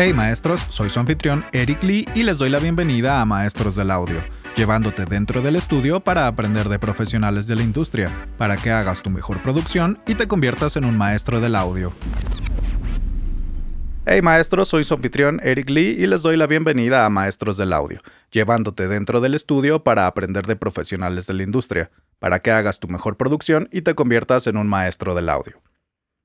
Hey maestros, soy su anfitrión Eric Lee y les doy la bienvenida a Maestros del Audio, llevándote dentro del estudio para aprender de profesionales de la industria, para que hagas tu mejor producción y te conviertas en un maestro del audio. Hey maestros, soy su anfitrión Eric Lee y les doy la bienvenida a Maestros del Audio, llevándote dentro del estudio para aprender de profesionales de la industria, para que hagas tu mejor producción y te conviertas en un maestro del audio.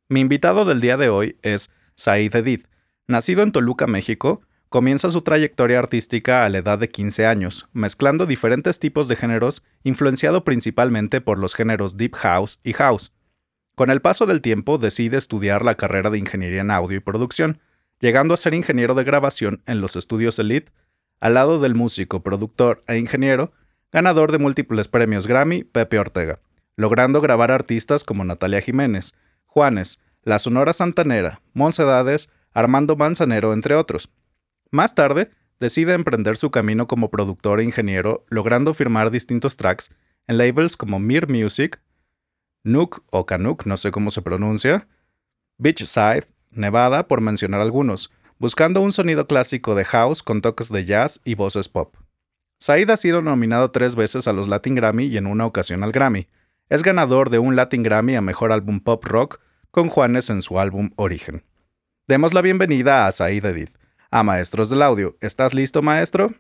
Mi invitado del día de hoy es Said Edith, Nacido en Toluca, México, comienza su trayectoria artística a la edad de 15 años, mezclando diferentes tipos de géneros, influenciado principalmente por los géneros Deep House y House. Con el paso del tiempo decide estudiar la carrera de Ingeniería en Audio y Producción, llegando a ser ingeniero de grabación en los estudios Elite, al lado del músico, productor e ingeniero, ganador de múltiples premios Grammy, Pepe Ortega, logrando grabar artistas como Natalia Jiménez, Juanes, La Sonora Santanera, Monsedades, Armando Manzanero, entre otros. Más tarde, decide emprender su camino como productor e ingeniero, logrando firmar distintos tracks en labels como Mir Music, Nook o Canuck, no sé cómo se pronuncia, Beachside, Nevada, por mencionar algunos, buscando un sonido clásico de house con toques de jazz y voces pop. Said ha sido nominado tres veces a los Latin Grammy y en una ocasión al Grammy. Es ganador de un Latin Grammy a Mejor Álbum Pop Rock con Juanes en su álbum Origen. Demos la bienvenida a Said Edith, a Maestros del Audio. ¿Estás listo, maestro?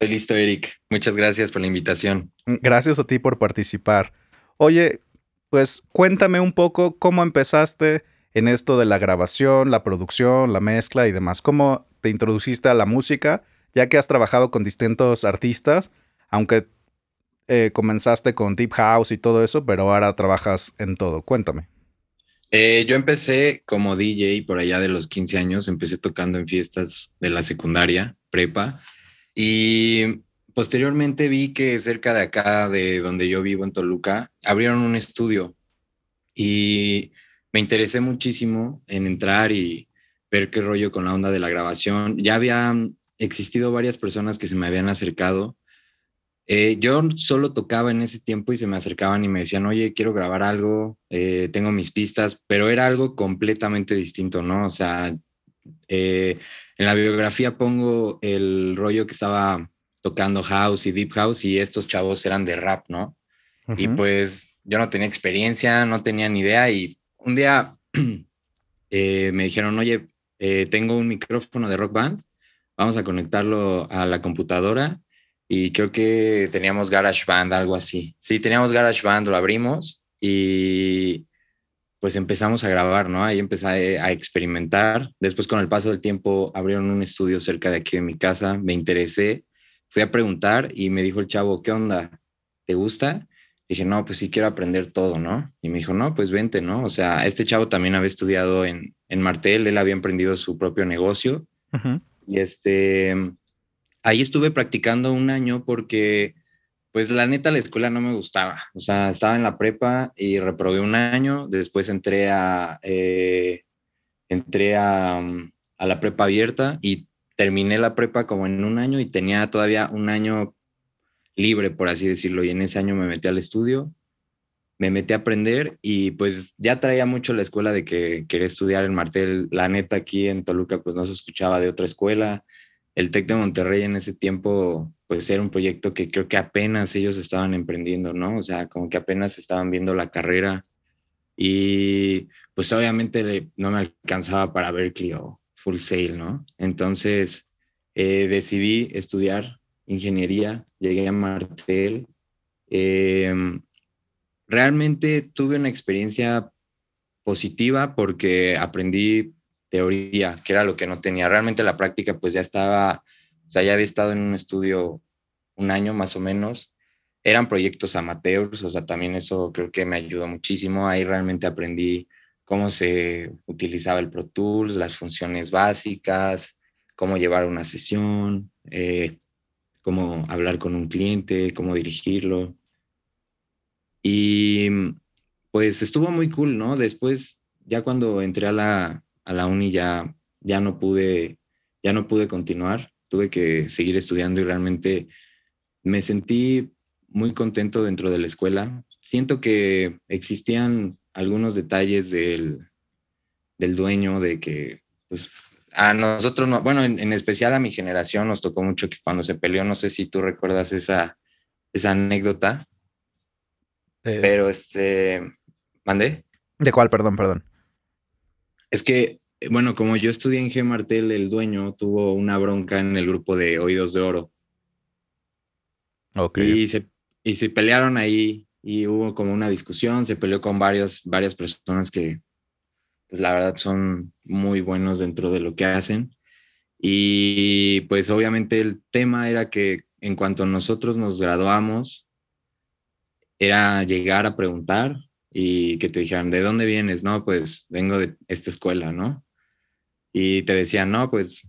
Estoy listo, Eric. Muchas gracias por la invitación. Mm, gracias a ti por participar. Oye, pues cuéntame un poco cómo empezaste en esto de la grabación, la producción, la mezcla y demás. ¿Cómo te introduciste a la música? Ya que has trabajado con distintos artistas, aunque eh, comenzaste con Deep House y todo eso, pero ahora trabajas en todo. Cuéntame. Eh, yo empecé como DJ por allá de los 15 años, empecé tocando en fiestas de la secundaria, prepa, y posteriormente vi que cerca de acá, de donde yo vivo en Toluca, abrieron un estudio y me interesé muchísimo en entrar y ver qué rollo con la onda de la grabación. Ya habían existido varias personas que se me habían acercado eh, yo solo tocaba en ese tiempo y se me acercaban y me decían, oye, quiero grabar algo, eh, tengo mis pistas, pero era algo completamente distinto, ¿no? O sea, eh, en la biografía pongo el rollo que estaba tocando house y deep house y estos chavos eran de rap, ¿no? Y pues yo no tenía experiencia, no tenía ni idea y un día me dijeron, oye, tengo un micrófono de rock band, vamos a conectarlo a la computadora y creo que teníamos GarageBand, algo así. Sí, teníamos GarageBand, lo abrimos y pues empezamos a grabar, ¿no? Ahí empecé a, experimentar. Después con el paso del tiempo abrieron un estudio cerca de aquí de mi casa, me interesé, fui a preguntar y me dijo el chavo, ¿qué onda? ¿Te gusta? dije, no, pues sí quiero aprender todo, ¿no? Y me dijo, no, pues vente, ¿no? O sea, este chavo también había estudiado en, en Martel, él había emprendido su propio negocio. Y este, ahí estuve practicando un año porque, pues la neta, la escuela no me gustaba. O sea, estaba en la prepa y reprobé un año. Después entré a, eh, entré a, a la prepa abierta y terminé la prepa como en un año y tenía todavía un año libre, por así decirlo. Y en ese año me metí al estudio, me metí a aprender y pues ya traía mucho la escuela de que quería estudiar en Martel. La neta aquí en Toluca pues no se escuchaba de otra escuela el TEC de Monterrey en ese tiempo, pues era un proyecto que creo que apenas ellos estaban emprendiendo, ¿no? O sea, como que apenas estaban viendo la carrera y pues obviamente no me alcanzaba para Berkeley o Full Sail, ¿no? Entonces eh, decidí estudiar ingeniería, llegué a Martel. Em, realmente tuve una experiencia positiva porque aprendí teoría, que era lo que no tenía. Realmente la práctica, pues ya estaba, o sea, ya había estado en un estudio un año más o menos. Eran proyectos amateurs, o sea, también eso creo que me ayudó muchísimo. Ahí realmente aprendí cómo se utilizaba el Pro Tools, las funciones básicas, cómo llevar una sesión, eh, cómo hablar con un cliente, cómo dirigirlo. Y pues estuvo muy cool, ¿no? Después, ya cuando entré a la, a la uni ya, ya no pude, ya no pude continuar, tuve que seguir estudiando y realmente me sentí muy contento dentro de la escuela. Siento que existían algunos detalles del, del dueño de que pues a nosotros, no, bueno, en, especial a mi generación nos tocó mucho que cuando se peleó, no sé si tú recuerdas esa, esa anécdota, pero este, ¿mandé? ¿De cuál? Perdón, perdón. Es que, bueno, como yo estudié en G. Martel, el dueño tuvo una bronca en el grupo de Oídos de Oro. Ok. Y se, y se pelearon ahí y hubo como una discusión, se peleó con varios, varias personas que, pues la verdad son muy buenos dentro de lo que hacen. Y pues obviamente el tema era que en cuanto nosotros nos graduamos, era llegar a preguntar y que te dijeran, ¿de dónde vienes? No, pues vengo de esta escuela, ¿no? Y te decían, no, pues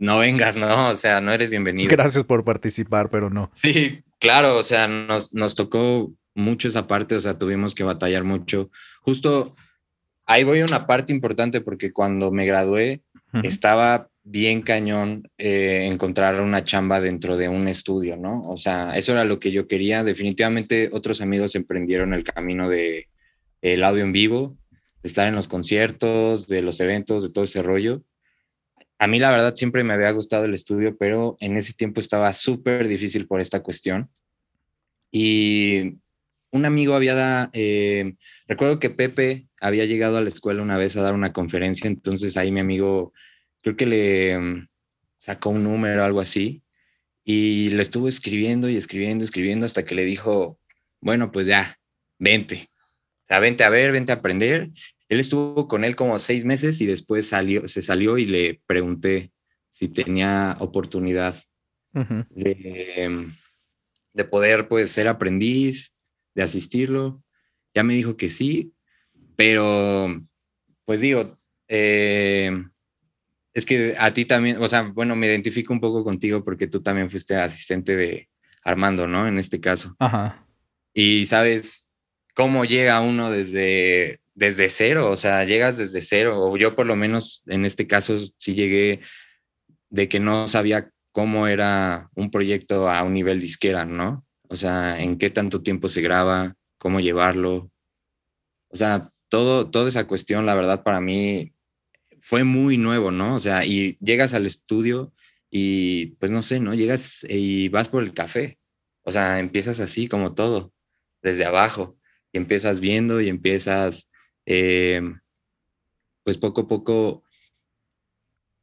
no vengas, ¿no? O sea, no eres bienvenido. Gracias por participar, pero no. Sí, claro, o sea, nos, nos tocó mucho esa parte, o sea, tuvimos que batallar mucho. Justo ahí voy a una parte importante porque cuando me gradué estaba bien cañón eh, encontrar una chamba dentro de un estudio, ¿no? O sea, eso era lo que yo quería. Definitivamente otros amigos emprendieron el camino de el audio en vivo, de estar en los conciertos, de los eventos, de todo ese rollo. A mí la verdad siempre me había gustado el estudio, pero en ese tiempo estaba súper difícil por esta cuestión. Y un amigo había, eh, recuerdo que Pepe había llegado a la escuela una vez a dar una conferencia, entonces ahí mi amigo creo que le mm, sacó un número o algo así y le estuvo escribiendo y escribiendo, escribiendo hasta que le dijo, bueno, pues ya, vente, o sea, vente a ver, vente a aprender. Él estuvo con él como seis meses y después salió, se salió y le pregunté si tenía oportunidad de, mm, de poder pues ser aprendiz de asistirlo. Ya me dijo que sí, pero pues digo, eh, es que a ti también, o sea, bueno, me identifico un poco contigo porque tú también fuiste asistente de Armando, ¿no? En este caso. Ajá. Y sabes cómo llega uno desde, desde cero, o sea, llegas desde cero, o yo por lo menos en este caso sí llegué de que no sabía cómo era un proyecto a un nivel disquera, ¿no? O sea, en qué tanto tiempo se graba, cómo llevarlo. O sea, todo, toda esa cuestión, la verdad, para mí fue muy nuevo, ¿no? O sea, y llegas al estudio y pues no sé, ¿no? Llegas y vas por el café. O sea, empiezas así como todo, desde abajo. Y empiezas viendo y empiezas, eh, pues poco a poco,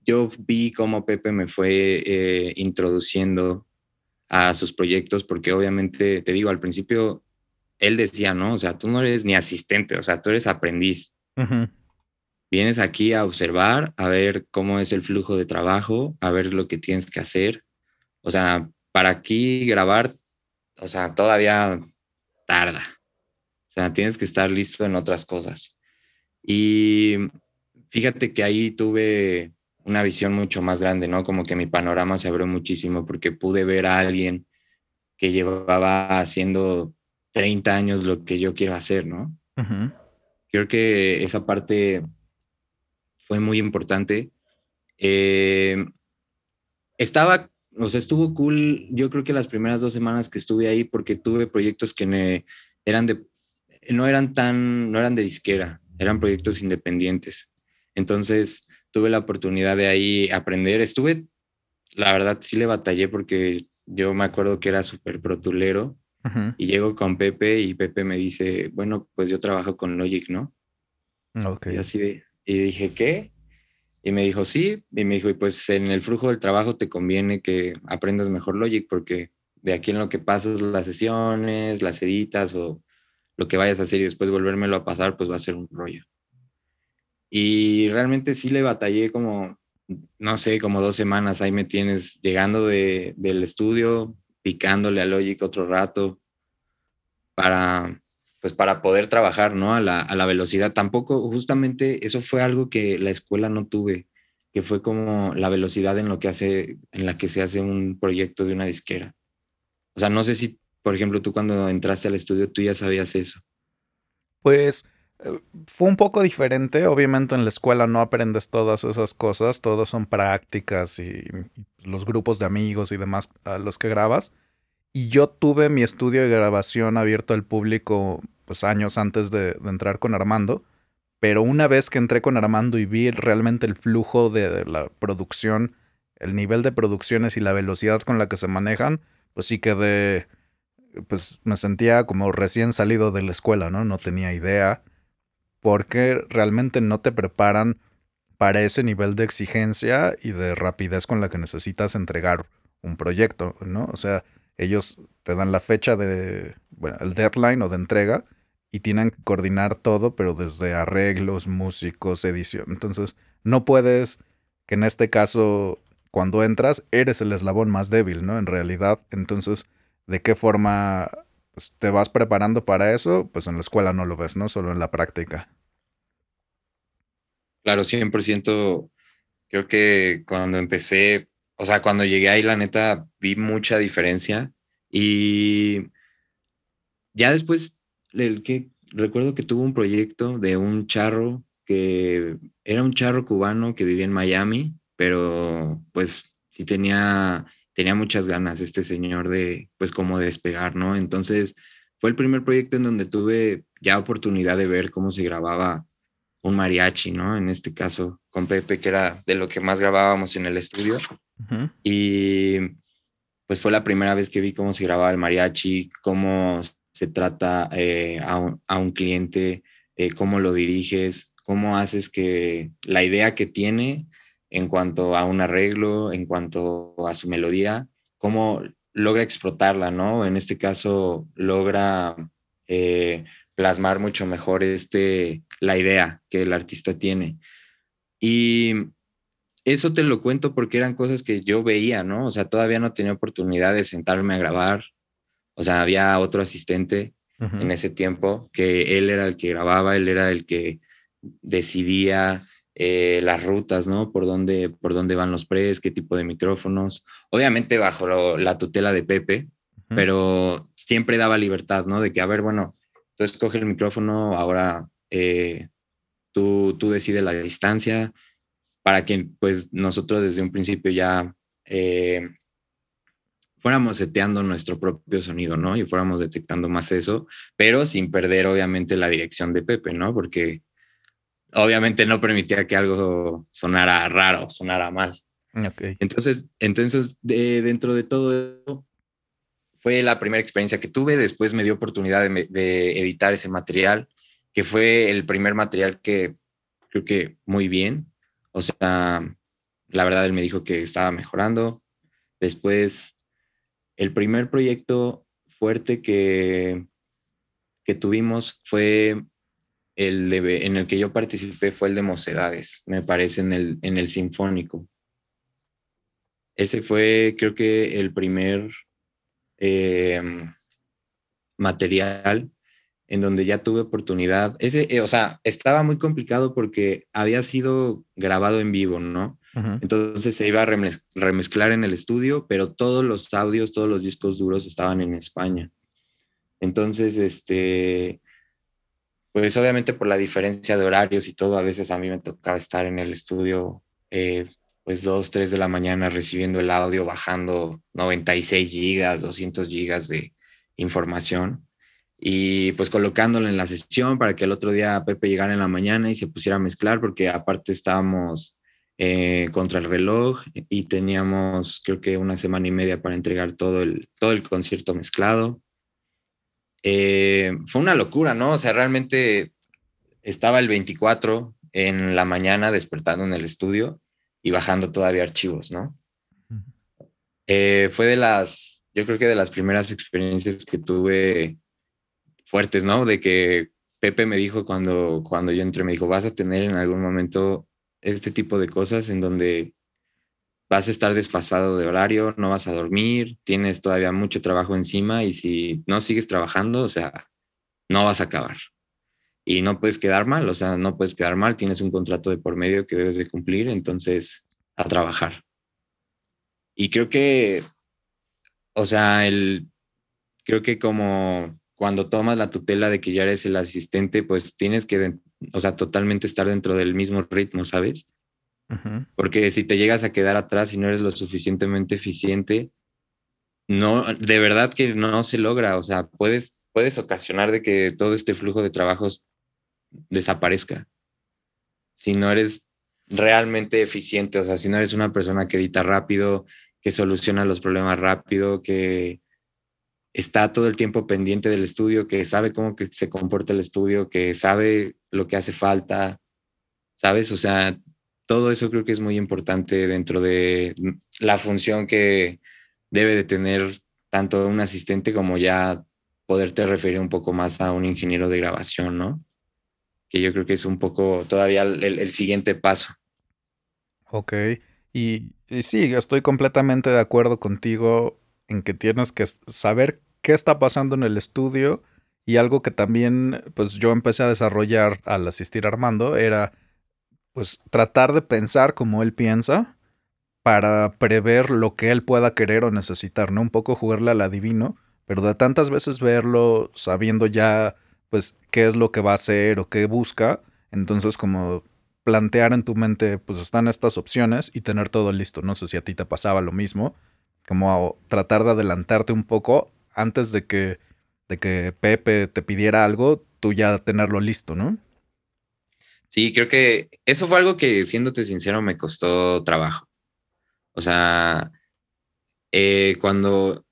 yo vi cómo Pepe me fue eh, introduciendo a sus proyectos, porque obviamente, te digo, al principio él decía, no, o sea, tú no eres ni asistente, o sea, tú eres aprendiz. Vienes aquí a observar, a ver cómo es el flujo de trabajo, a ver lo que tienes que hacer. O sea, para aquí grabar, o sea, todavía tarda. O sea, tienes que estar listo en otras cosas. Y fíjate que ahí tuve una visión mucho más grande, ¿no? Como que mi panorama se abrió muchísimo porque pude ver a alguien que llevaba haciendo 30 años lo que yo quiero hacer, ¿no? Creo que esa parte fue muy importante. Eh, estaba, o sea, estuvo cool, yo creo que las primeras dos semanas que estuve ahí porque tuve proyectos que me, eran de, no eran tan, no eran de disquera, eran proyectos independientes. Entonces, tuve la oportunidad de ahí aprender. Estuve, la verdad, sí le batallé porque yo me acuerdo que era súper protulero y llego con Pepe y Pepe me dice, bueno, pues yo trabajo con Logic, ¿no? Ok. Y así y dije, ¿qué? Y me dijo, sí, y me dijo, y pues en el flujo del trabajo te conviene que aprendas mejor Logic porque de aquí en lo que pasas las sesiones, las editas o lo que vayas a hacer y después volvérmelo a pasar, pues va a ser un rollo. Y realmente sí le batallé como, no sé, como dos semanas. Ahí me tienes llegando de, del estudio, picándole a Logic otro rato para, pues para poder trabajar, ¿no? A la, a la velocidad. Tampoco, justamente eso fue algo que la escuela no tuve, que fue como la velocidad en lo que hace, en la que se hace un proyecto de una disquera. O sea, no sé si, por ejemplo, tú cuando entraste al estudio, tú ya sabías eso. Pues fue un poco diferente. Obviamente en la escuela no aprendes todas esas cosas, todos son prácticas y los grupos de amigos y demás a los que grabas. Y yo tuve mi estudio de grabación abierto al público pues años antes de, entrar con Armando, pero una vez que entré con Armando y vi realmente el flujo de la producción, el nivel de producciones y la velocidad con la que se manejan, pues sí quedé, pues me sentía como recién salido de la escuela, ¿no? No tenía idea, porque realmente no te preparan para ese nivel de exigencia y de rapidez con la que necesitas entregar un proyecto, ¿no? O sea, ellos te dan la fecha de, bueno, el deadline o de entrega y tienen que coordinar todo, pero desde arreglos, músicos, edición. Entonces, no puedes que en este caso, cuando entras, eres el eslabón más débil, ¿no? En realidad, entonces, ¿de qué forma pues, te vas preparando para eso? Pues en la escuela no lo ves, ¿no? Solo en la práctica. Claro, 100%. Creo que cuando empecé, o sea, cuando llegué ahí, la neta, vi mucha diferencia y ya después el que recuerdo que tuvo un proyecto de un charro que era un charro cubano que vivía en Miami, pero pues sí tenía, tenía muchas ganas este señor de, pues como de despegar, ¿no? Entonces fue el primer proyecto en donde tuve ya oportunidad de ver cómo se grababa un mariachi, ¿no? En este caso con Pepe, que era de lo que más grabábamos en el estudio. Y pues fue la primera vez que vi cómo se grababa el mariachi, cómo se trata eh, a, un, cliente, eh, cómo lo diriges, cómo haces que la idea que tiene en cuanto a un arreglo, en cuanto a su melodía, cómo logra explotarla, ¿no? En este caso, logra eh, plasmar mucho mejor este, la idea que el artista tiene. Y eso te lo cuento porque eran cosas que yo veía, ¿no? O sea, todavía no tenía oportunidad de sentarme a grabar, o sea, había otro asistente en ese tiempo que él era el que grababa, él era el que decidía eh, las rutas, ¿no? Por dónde, por dónde van los pres, qué tipo de micrófonos. Obviamente bajo la tutela de Pepe, pero siempre daba libertad, ¿no? De que, a ver, bueno, tú escoges el micrófono, ahora eh, tú, tú decides la distancia, para que pues nosotros desde un principio ya eh, fuéramos seteando nuestro propio sonido, ¿no? Y fuéramos detectando más eso, pero sin perder obviamente la dirección de Pepe, ¿no? Porque obviamente no permitía que algo sonara raro, sonara mal. Okay. Entonces, entonces dentro de todo eso, fue la primera experiencia que tuve. Después me dio oportunidad de, de, editar ese material, que fue el primer material que creo que muy bien. O sea, la verdad él me dijo que estaba mejorando. Después el primer proyecto fuerte que, que tuvimos fue el de, en el que yo participé fue el de Mocedades, me parece, en el, en el Sinfónico. Ese fue, creo que, el primer em, material en donde ya tuve oportunidad. Ese, eh, o sea, estaba muy complicado porque había sido grabado en vivo, ¿no? Entonces se iba a remezclar en el estudio, pero todos los audios, todos los discos duros estaban en España. Entonces, este, pues obviamente por la diferencia de horarios y todo, a veces a mí me tocaba estar en el estudio, eh, pues dos, tres de la mañana recibiendo el audio, bajando 96 gigas, 200 gigas de información y pues colocándolo en la sesión para que el otro día Pepe llegara en la mañana y se pusiera a mezclar, porque aparte estábamos eh, contra el reloj y teníamos creo que una semana y media para entregar todo el, todo el concierto mezclado. Eh, fue una locura, ¿no? O sea, realmente estaba el 24 en la mañana despertando en el estudio y bajando todavía archivos, ¿no? Eh, fue de las, yo creo que de las primeras experiencias que tuve fuertes, ¿no? De que Pepe me dijo cuando, cuando yo entré, me dijo, vas a tener en algún momento este tipo de cosas en donde vas a estar desfasado de horario, no vas a dormir, tienes todavía mucho trabajo encima y si no sigues trabajando, o sea, no vas a acabar. Y no puedes quedar mal, o sea, no puedes quedar mal, tienes un contrato de por medio que debes de cumplir, entonces a trabajar. Y creo que, o sea, el, creo que como cuando tomas la tutela de que ya eres el asistente, pues tienes que, o sea, totalmente estar dentro del mismo ritmo, ¿sabes? Porque si te llegas a quedar atrás y no eres lo suficientemente eficiente, no, de verdad que no se logra, o sea, puedes, puedes ocasionar de que todo este flujo de trabajos desaparezca. si no eres realmente eficiente, o sea, si no eres una persona que edita rápido, que soluciona los problemas rápido, que está todo el tiempo pendiente del estudio, que sabe cómo que se comporta el estudio, que sabe lo que hace falta, ¿sabes? O sea, todo eso creo que es muy importante dentro de la función que debe de tener tanto un asistente como ya poderte referir un poco más a un ingeniero de grabación, ¿no? Que yo creo que es un poco todavía el, siguiente paso. Ok, y, y sí, estoy completamente de acuerdo contigo en que tienes que saber qué está pasando en el estudio y algo que también pues yo empecé a desarrollar al asistir a Armando era pues tratar de pensar como él piensa para prever lo que él pueda querer o necesitar, ¿no? Un poco jugarle al adivino, pero de tantas veces verlo sabiendo ya pues qué es lo que va a hacer o qué busca, entonces como plantear en tu mente pues están estas opciones y tener todo listo, no sé si a ti te pasaba lo mismo, como tratar de adelantarte un poco antes de que, de que Pepe te pidiera algo, tú ya tenerlo listo, ¿no? Sí, creo que eso fue algo que, siéndote sincero, me costó trabajo. O sea, eh, cuando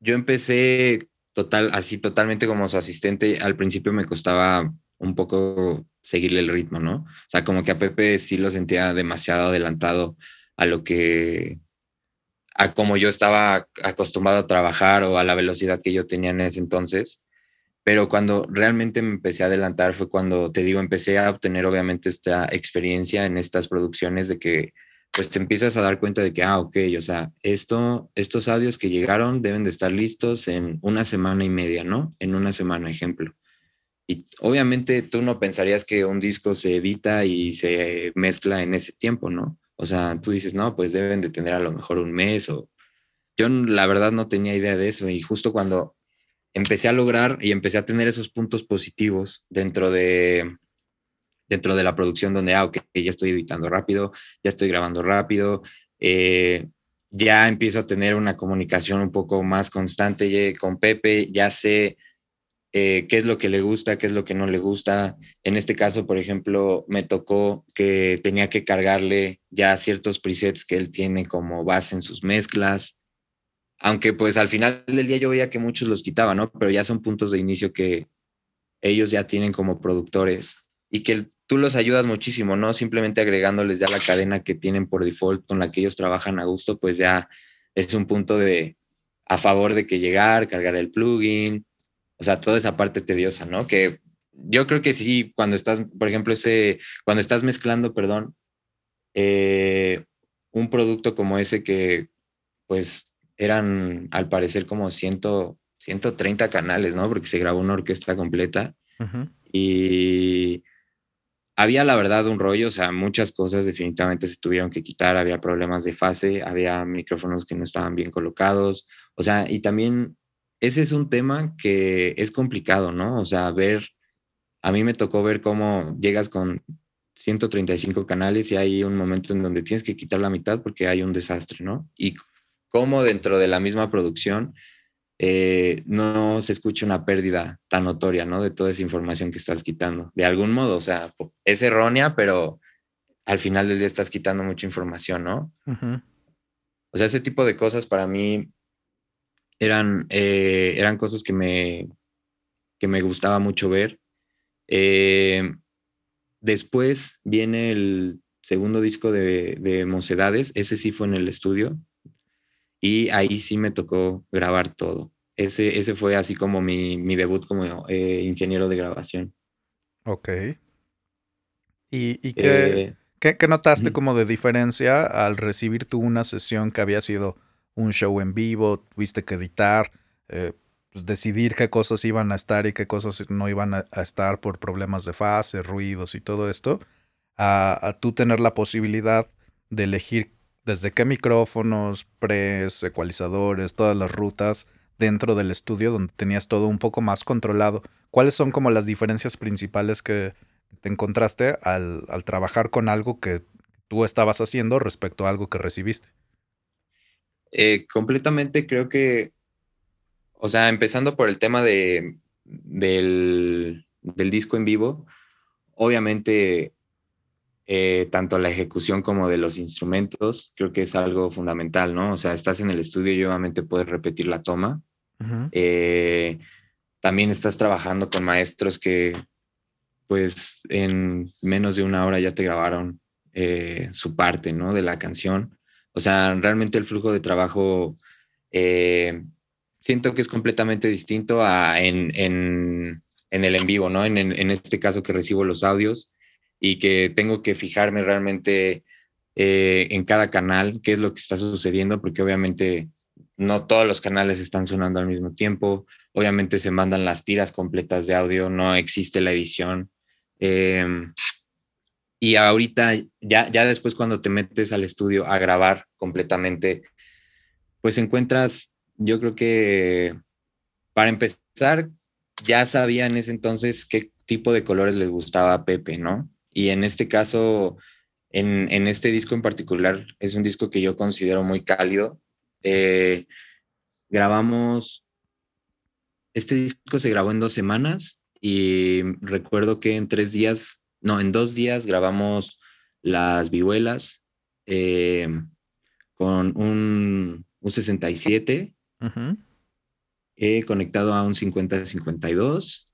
yo empecé total, así totalmente como su asistente, al principio me costaba un poco seguirle el ritmo, ¿no? O sea, como que a Pepe sí lo sentía demasiado adelantado a lo que a como yo estaba acostumbrado a trabajar o a la velocidad que yo tenía en ese entonces. Pero cuando realmente me empecé a adelantar fue cuando, te digo, empecé a obtener obviamente esta experiencia en estas producciones de que pues te empiezas a dar cuenta de que, ah, ok, o sea, esto, estos audios que llegaron deben de estar listos en una semana y media, ¿no? En una semana, ejemplo. Y obviamente tú no pensarías que un disco se edita y se mezcla en ese tiempo, ¿no? O sea, tú dices, no, pues deben de tener a lo mejor un mes o... Yo la verdad no tenía idea de eso y justo cuando empecé a lograr y empecé a tener esos puntos positivos dentro de, dentro de la producción donde, ah, ok, ya estoy editando rápido, ya estoy grabando rápido, eh, ya empiezo a tener una comunicación un poco más constante con Pepe, ya sé eh, qué es lo que le gusta, qué es lo que no le gusta. En este caso, por ejemplo, me tocó que tenía que cargarle ya ciertos presets que él tiene como base en sus mezclas. Aunque pues al final del día yo veía que muchos los quitaban, ¿no? Pero ya son puntos de inicio que ellos ya tienen como productores y que tú los ayudas muchísimo, ¿no? Simplemente agregándoles ya la cadena que tienen por default con la que ellos trabajan a gusto, pues ya es un punto de a favor de que llegar, cargar el plugin, o sea, toda esa parte tediosa, ¿no? Que yo creo que sí, cuando estás, por ejemplo, ese, cuando estás mezclando, perdón, eh, un producto como ese que, pues, eran al parecer como 100, 130 canales, ¿no? Porque se grabó una orquesta completa. Y había la verdad un rollo, o sea, muchas cosas definitivamente se tuvieron que quitar, había problemas de fase, había micrófonos que no estaban bien colocados, o sea, y también ese es un tema que es complicado, ¿no? O sea, ver, a mí me tocó ver cómo llegas con 135 canales y hay un momento en donde tienes que quitar la mitad porque hay un desastre, ¿no? Y cómo dentro de la misma producción eh, no se escucha una pérdida tan notoria, ¿no? De toda esa información que estás quitando. De algún modo, o sea, es errónea, pero al final del día estás quitando mucha información, ¿no? O sea, ese tipo de cosas para mí eran, eh, eran cosas que me, que me gustaba mucho ver. Eh, después viene el segundo disco de, de Mocedades, ese sí fue en el estudio y ahí sí me tocó grabar todo. Ese, ese fue así como mi, mi debut como eh, ingeniero de grabación. Ok. ¿Y, y qué, qué, notaste como de diferencia al recibir tú una sesión que había sido un show en vivo, tuviste que editar, eh, pues, decidir qué cosas iban a estar y qué cosas no iban a, estar por problemas de fase, ruidos y todo esto, a, tú tener la posibilidad de elegir desde qué micrófonos, pres, ecualizadores, todas las rutas dentro del estudio donde tenías todo un poco más controlado. ¿Cuáles son como las diferencias principales que te encontraste al, al trabajar con algo que tú estabas haciendo respecto a algo que recibiste? Eh, completamente creo que, o sea, empezando por el tema de, del, disco en vivo, obviamente eh, tanto la ejecución como de los instrumentos, creo que es algo fundamental, ¿no? O sea, estás en el estudio y obviamente puedes repetir la toma. Eh, también estás trabajando con maestros que, pues, en menos de una hora ya te grabaron eh, su parte, ¿no? De la canción. O sea, realmente el flujo de trabajo siento que es completamente distinto a en, en, en el en vivo, ¿no? En, en, este caso que recibo los audios y que tengo que fijarme realmente eh, en cada canal qué es lo que está sucediendo, porque obviamente no todos los canales están sonando al mismo tiempo, obviamente se mandan las tiras completas de audio, no existe la edición. Em, y ahorita, ya, ya después cuando te metes al estudio a grabar completamente, pues encuentras, yo creo que para empezar, ya sabía en ese entonces qué tipo de colores le gustaba a Pepe, ¿no? Y en este caso, en, en, este disco en particular, es un disco que yo considero muy cálido. Eh, grabamos, este disco se grabó en dos semanas y recuerdo que en tres días, no, en dos días grabamos las vihuelas eh, con un, un 67 conectado a un 50-52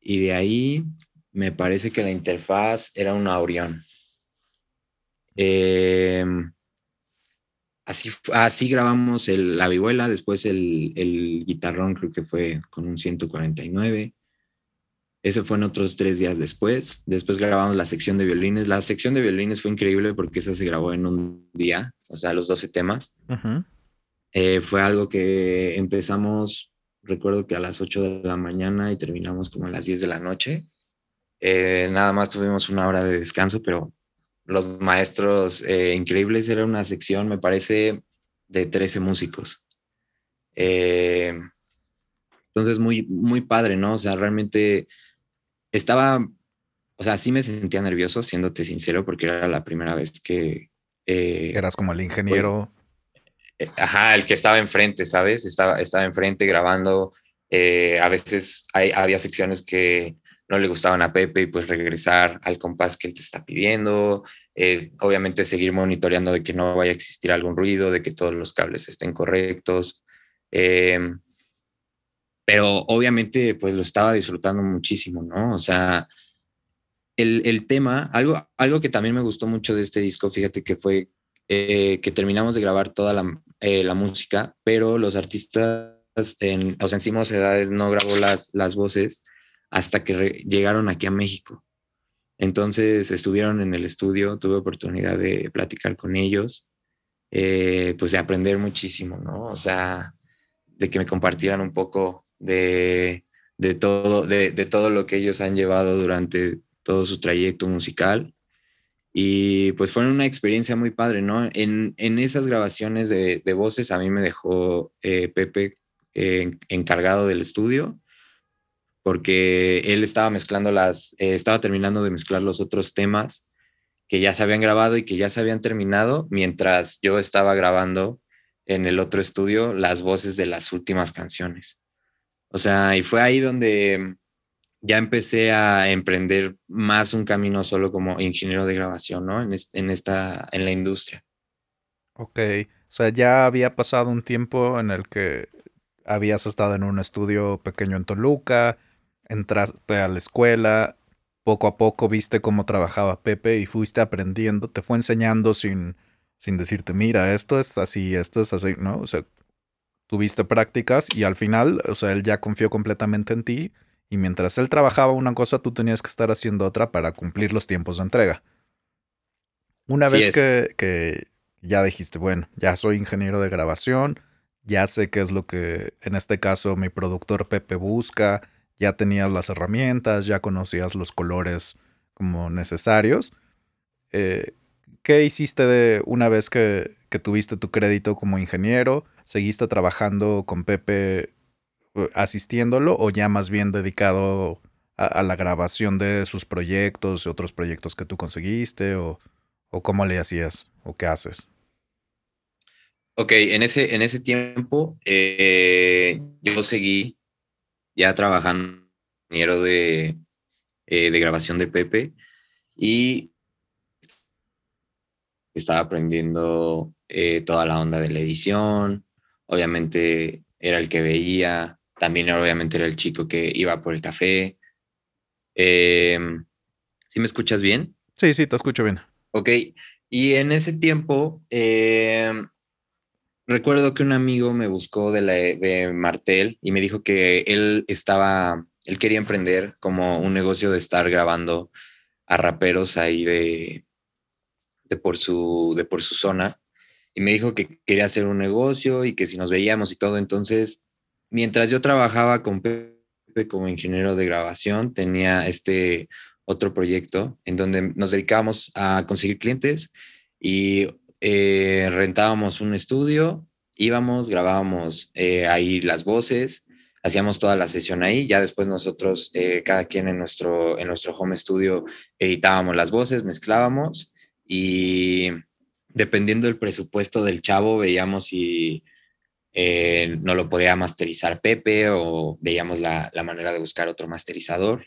y de ahí me parece que la interfaz era una Orion. Em, así, así grabamos la vihuela, después el, el, guitarrón creo que fue con un 149. Eso fue en otros tres días después. Después grabamos la sección de violines. La sección de violines fue increíble porque esa se grabó en un día, o sea, los 12 temas. Eh, fue algo que empezamos, recuerdo que a las 8 de la mañana y terminamos como a las 10 de la noche. Eh, nada más tuvimos una hora de descanso, pero los maestros eh, increíbles era una sección, me parece, de 13 músicos. Eh, entonces, muy, muy padre, ¿no? O sea, realmente estaba, o sea, sí me sentía nervioso, siéndote sincero, porque era la primera vez que... Eras como el ingeniero. Pues, ajá, el que estaba enfrente, ¿sabes? Estaba, estaba enfrente grabando. a veces hay, había secciones que no le gustaban a Pepe y pues regresar al compás que él te está pidiendo, eh, obviamente seguir monitoreando de que no vaya a existir algún ruido, de que todos los cables estén correctos. Em, pero obviamente pues lo estaba disfrutando muchísimo, ¿no? O sea, el, tema, algo, algo que también me gustó mucho de este disco, fíjate que fue eh, que terminamos de grabar toda la, eh, la música, pero los artistas en, o sea, en Edades no grabó las, las voces, hasta que llegaron aquí a México. Entonces estuvieron en el estudio, tuve oportunidad de platicar con ellos, eh, pues de aprender muchísimo, ¿no? O sea, de que me compartieran un poco de, de todo, de, de, todo lo que ellos han llevado durante todo su trayecto musical. Y pues fue una experiencia muy padre, ¿no? En, en esas grabaciones de, de, voces a mí me dejó eh, Pepe eh, encargado del estudio porque él estaba mezclando las, eh, estaba terminando de mezclar los otros temas que ya se habían grabado y que ya se habían terminado, mientras yo estaba grabando en el otro estudio las voces de las últimas canciones. O sea, y fue ahí donde ya empecé a emprender más un camino solo como ingeniero de grabación, ¿no? En, en esta, en la industria. Ok, o sea, ya había pasado un tiempo en el que habías estado en un estudio pequeño en Toluca, entraste a la escuela, poco a poco viste cómo trabajaba Pepe y fuiste aprendiendo, te fue enseñando sin, sin decirte, mira, esto es así, esto es así, ¿no? O sea, tuviste prácticas y al final, o sea, él ya confió completamente en ti y mientras él trabajaba una cosa, tú tenías que estar haciendo otra para cumplir los tiempos de entrega. Una vez que, que ya dijiste, bueno, ya soy ingeniero de grabación, ya sé qué es lo que en este caso mi productor Pepe busca, ya tenías las herramientas, ya conocías los colores como necesarios. Eh, ¿Qué hiciste de una vez que, tuviste tu crédito como ingeniero? ¿Seguiste trabajando con Pepe eh, asistiéndolo o ya más bien dedicado a, la grabación de sus proyectos y otros proyectos que tú conseguiste? ¿O, cómo le hacías o qué haces? Ok, en ese, en ese tiempo eh, yo seguí ya trabajando de, eh, de grabación de Pepe y estaba aprendiendo eh, toda la onda de la edición, obviamente era el que veía, también obviamente era el chico que iba por el café. Em, ¿Sí me escuchas bien? Sí, sí, te escucho bien. Ok, y en ese tiempo, em, recuerdo que un amigo me buscó de, la, de Martel y me dijo que él estaba, él quería emprender como un negocio de estar grabando a raperos ahí de, por, su, de por su zona. Y me dijo que quería hacer un negocio y que si nos veíamos y todo. Entonces, mientras yo trabajaba con Pepe como ingeniero de grabación, tenía este otro proyecto en donde nos dedicábamos a conseguir clientes y eh, rentábamos un estudio, íbamos, grabábamos eh, ahí las voces, hacíamos toda la sesión ahí, ya después nosotros, eh, cada quien en nuestro, en nuestro home studio, editábamos las voces, mezclábamos y dependiendo del presupuesto del chavo, veíamos si no lo podía masterizar Pepe o veíamos la, la manera de buscar otro masterizador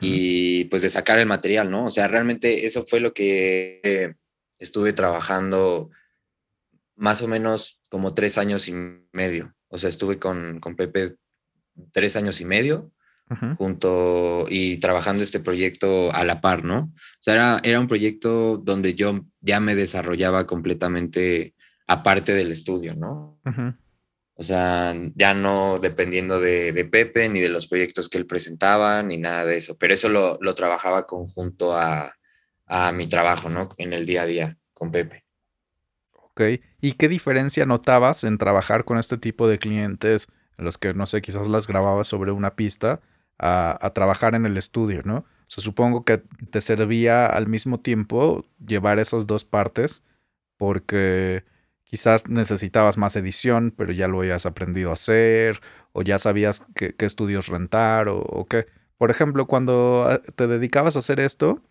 y pues de sacar el material, ¿no? O sea, realmente eso fue lo que estuve trabajando más o menos como tres años y medio. O sea, estuve con, con Pepe tres años y medio junto y trabajando este proyecto a la par, ¿no? O sea, era, era un proyecto donde yo ya me desarrollaba completamente aparte del estudio, ¿no? O sea, ya no dependiendo de, Pepe ni de los proyectos que él presentaba ni nada de eso, pero eso lo, trabajaba conjunto a, mi trabajo, ¿no? En el día a día con Pepe. Ok, ¿y qué diferencia notabas en trabajar con este tipo de clientes en los que, no sé, quizás las grababas sobre una pista a, trabajar en el estudio, ¿no? O supongo que te servía al mismo tiempo llevar esas dos partes porque quizás necesitabas más edición, pero ya lo habías aprendido a hacer, o ya sabías qué, estudios rentar, o, qué. Por ejemplo, cuando ah, te dedicabas a hacer esto,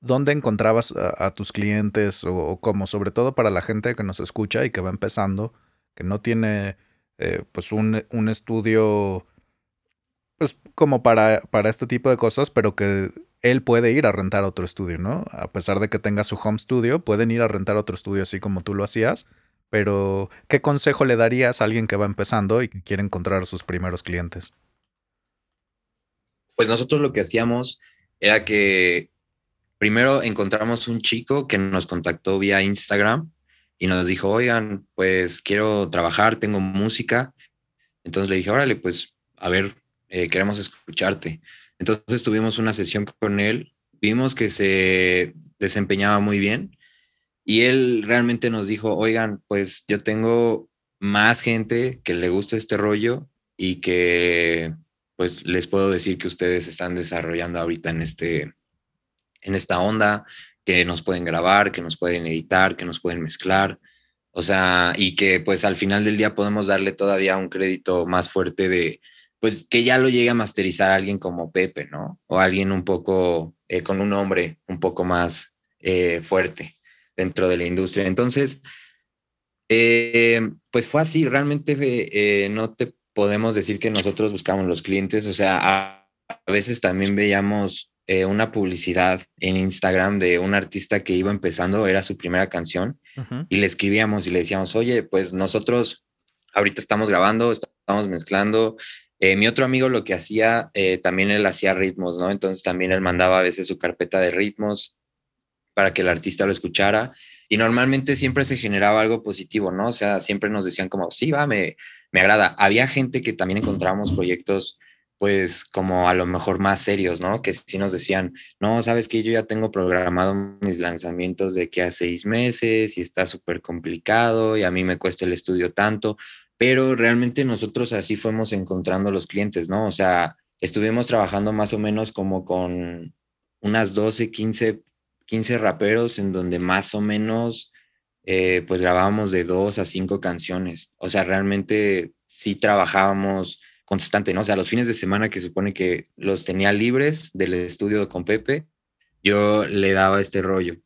¿dónde encontrabas a, tus clientes o, cómo? Sobre todo para la gente que nos escucha y que va empezando, que no tiene eh, pues un, estudio pues como para, para este tipo de cosas, pero que él puede ir a rentar otro estudio, ¿no? A pesar de que tenga su home studio, pueden ir a rentar otro estudio así como tú lo hacías. Pero, ¿qué consejo le darías a alguien que va empezando y que quiere encontrar sus primeros clientes? Pues nosotros lo que hacíamos era que primero encontramos un chico que nos contactó vía Instagram y nos dijo, oigan, pues quiero trabajar, tengo música. Entonces le dije, órale, pues a ver, eh, queremos escucharte. Entonces tuvimos una sesión con él, vimos que se desempeñaba muy bien y él realmente nos dijo, oigan, pues yo tengo más gente que le gusta este rollo y que pues les puedo decir que ustedes están desarrollando ahorita en este en esta onda que nos pueden grabar, que nos pueden editar, que nos pueden mezclar, o sea, y que pues al final del día podemos darle todavía un crédito más fuerte de pues que ya lo llegue a masterizar alguien como Pepe, ¿no? O alguien un poco, eh, con un nombre un poco más eh, fuerte dentro de la industria. Entonces, eh, pues fue así, realmente no te podemos decir que nosotros buscamos los clientes, o sea, a, veces también veíamos una publicidad en Instagram de un artista que iba empezando, era su primera canción, y le escribíamos y le decíamos, oye, pues nosotros ahorita estamos grabando, estamos mezclando, eh, mi otro amigo lo que hacía, eh, también él hacía ritmos, ¿no? Entonces también él mandaba a veces su carpeta de ritmos para que el artista lo escuchara y normalmente siempre se generaba algo positivo, ¿no? O sea, siempre nos decían como, sí, va, me, me agrada. Había gente que también encontrábamos proyectos pues como a lo mejor más serios, ¿no? Que sí nos decían, no, sabes que yo ya tengo programado mis lanzamientos de que a seis meses y está súper complicado y a mí me cuesta el estudio tanto, pero realmente nosotros así fuimos encontrando los clientes, ¿no? O sea, estuvimos trabajando más o menos como con unas 12, 15, 15 raperos en donde más o menos eh, pues grabábamos de dos a cinco canciones. O sea, realmente sí trabajábamos constante, ¿no? O sea, los fines de semana que supone que los tenía libres del estudio con Pepe, yo le daba este rollo.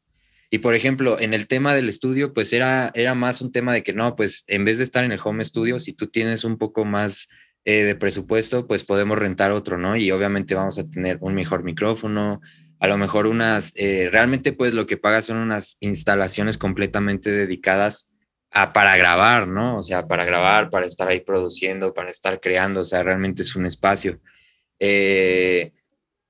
Y por ejemplo, en el tema del estudio, pues era, era más un tema de que no, pues en vez de estar en el home studio, si tú tienes un poco más eh, de presupuesto, pues podemos rentar otro, ¿no? Y obviamente vamos a tener un mejor micrófono, a lo mejor unas, eh, realmente pues lo que pagas son unas instalaciones completamente dedicadas a, para grabar, ¿no? O sea, para grabar, para estar ahí produciendo, para estar creando, o sea, realmente es un espacio. Eh,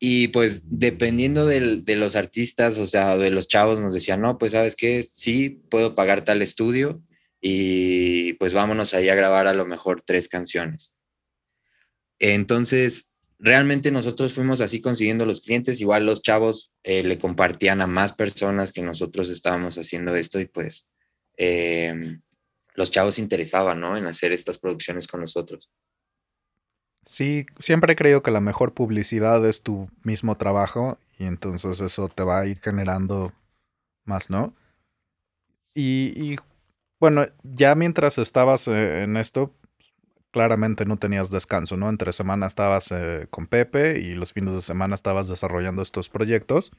y pues dependiendo de los artistas, o sea, de los chavos, nos decían, no, pues sabes qué, sí, puedo pagar tal estudio y pues vámonos ahí a grabar a lo mejor tres canciones. Entonces, realmente nosotros fuimos así consiguiendo los clientes, igual los chavos eh, le compartían a más personas que nosotros estábamos haciendo esto y pues eh, los chavos interesaban, ¿no? En hacer estas producciones con nosotros. Sí, siempre he creído que la mejor publicidad es tu mismo trabajo y entonces eso te va a ir generando más, ¿no? Y, y bueno, ya mientras estabas eh, en esto, claramente no tenías descanso, ¿no? Entre semana estabas eh, con Pepe y los fines de semana estabas desarrollando estos proyectos.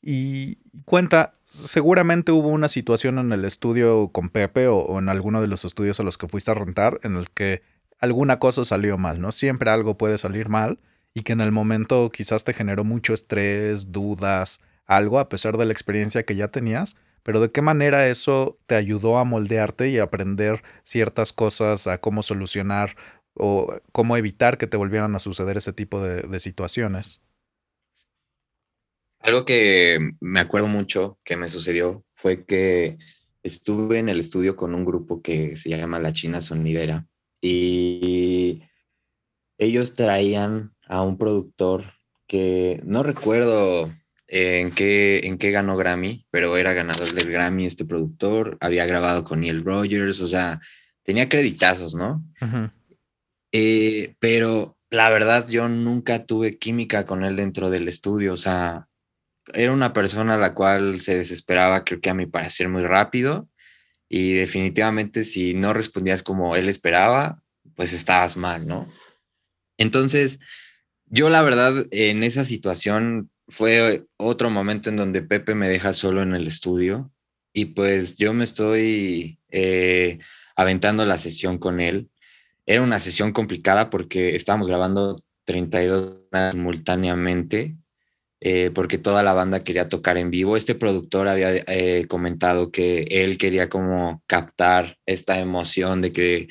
Y cuenta, seguramente hubo una situación en el estudio con Pepe o, en alguno de los estudios a los que fuiste a rentar en el que alguna cosa salió mal, ¿no? Siempre algo puede salir mal y que en el momento quizás te generó mucho estrés, dudas, algo a pesar de la experiencia que ya tenías pero de qué manera eso te ayudó a moldearte y aprender ciertas cosas, a cómo solucionar o cómo evitar que te volvieran a suceder ese tipo de, situaciones. Algo que me acuerdo mucho que me sucedió fue que estuve en el estudio con un grupo que se llama La China Sonidera y ellos traían a un productor que no recuerdo en qué, en qué ganó Grammy, pero era ganador del Grammy este productor, había grabado con Neil Rogers, o sea, tenía creditazos, ¿no? Eh, pero la verdad yo nunca tuve química con él dentro del estudio, o sea, era una persona a la cual se desesperaba, creo que a mi parecer, muy rápido, y definitivamente si no respondías como él esperaba, pues estabas mal, ¿no? Entonces, yo la verdad en esa situación fue otro momento en donde Pepe me deja solo en el estudio y pues yo me estoy eh, aventando la sesión con él. Era una sesión complicada porque estábamos grabando 32 simultáneamente eh, porque toda la banda quería tocar en vivo. Este productor había eh, comentado que él quería como captar esta emoción de que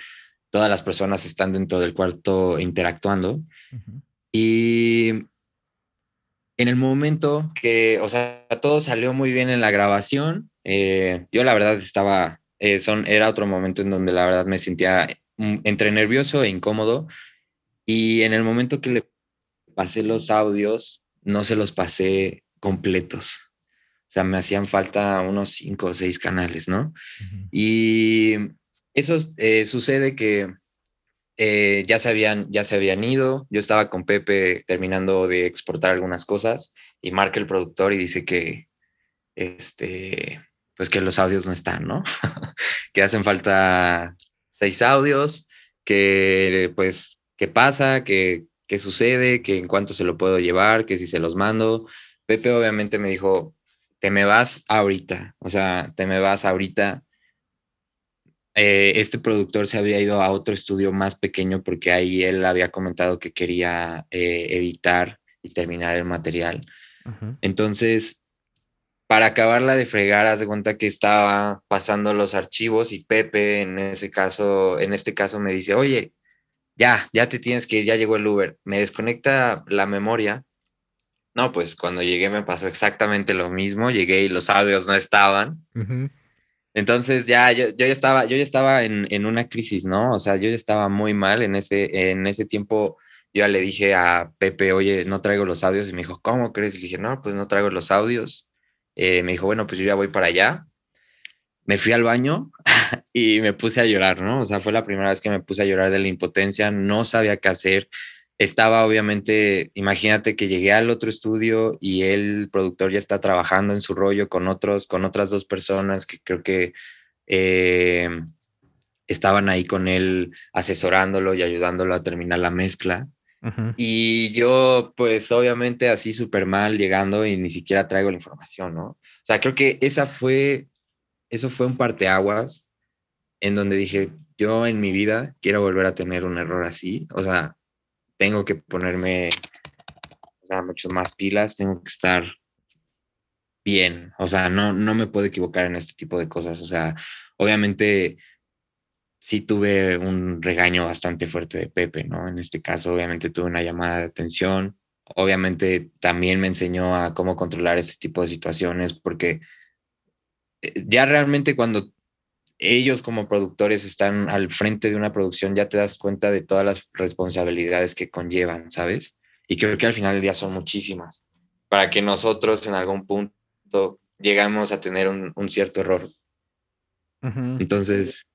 todas las personas están dentro del cuarto interactuando. Y en el momento que, o sea, todo salió muy bien en la grabación, eh, yo la verdad estaba, son, era otro momento en donde la verdad me sentía mm, entre nervioso e incómodo. Y en el momento que le pasé los audios, no se los pasé completos. O sea, me hacían falta unos cinco o seis canales, ¿no? Y eso eh, sucede que eh, ya, se habían, ya se habían ido. Yo estaba con Pepe terminando de exportar algunas cosas y marca el productor y dice que, este, pues que los audios no están, ¿no? que hacen falta seis audios, que pues, ¿qué pasa? ¿Qué, ¿Qué sucede? ¿Que en cuánto se lo puedo llevar? ¿Que si se los mando? Pepe obviamente me dijo, te me vas ahorita, o sea, te me vas ahorita eh, este productor se había ido a otro estudio más pequeño porque ahí él había comentado que quería eh, editar y terminar el material. Entonces, para acabarla de fregar, haz de cuenta que estaba pasando los archivos y Pepe en ese caso, en este caso me dice, oye, ya, ya te tienes que ir, ya llegó el Uber, me desconecta la memoria. No, pues cuando llegué me pasó exactamente lo mismo, llegué y los audios no estaban. Entonces ya yo, ya estaba, yo ya estaba en, en, una crisis, ¿no? O sea, yo ya estaba muy mal en ese, en ese tiempo. Yo ya le dije a Pepe, oye, no traigo los audios. Y me dijo, ¿cómo crees? Y le dije, no, pues no traigo los audios. Eh, me dijo, bueno, pues yo ya voy para allá. Me fui al baño y me puse a llorar, ¿no? O sea, fue la primera vez que me puse a llorar de la impotencia. No sabía qué hacer estaba obviamente, imagínate que llegué al otro estudio y el productor ya está trabajando en su rollo con otros, con otras dos personas que creo que eh, estaban ahí con él asesorándolo y ayudándolo a terminar la mezcla. Y yo, pues obviamente así súper mal llegando y ni siquiera traigo la información, ¿no? O sea, creo que esa fue, eso fue un parteaguas en donde dije, yo en mi vida quiero volver a tener un error así. O sea, tengo que ponerme o sea, más pilas, tengo que estar bien, o sea, no, no me puedo equivocar en este tipo de cosas, o sea, obviamente sí tuve un regaño bastante fuerte de Pepe, ¿no? En este caso, obviamente tuve una llamada de atención, obviamente también me enseñó a cómo controlar este tipo de situaciones, porque ya realmente cuando ellos como productores están al frente de una producción, ya te das cuenta de todas las responsabilidades que conllevan, ¿sabes? Y creo que al final del día son muchísimas, para que nosotros en algún punto llegamos a tener un, cierto error. Entonces,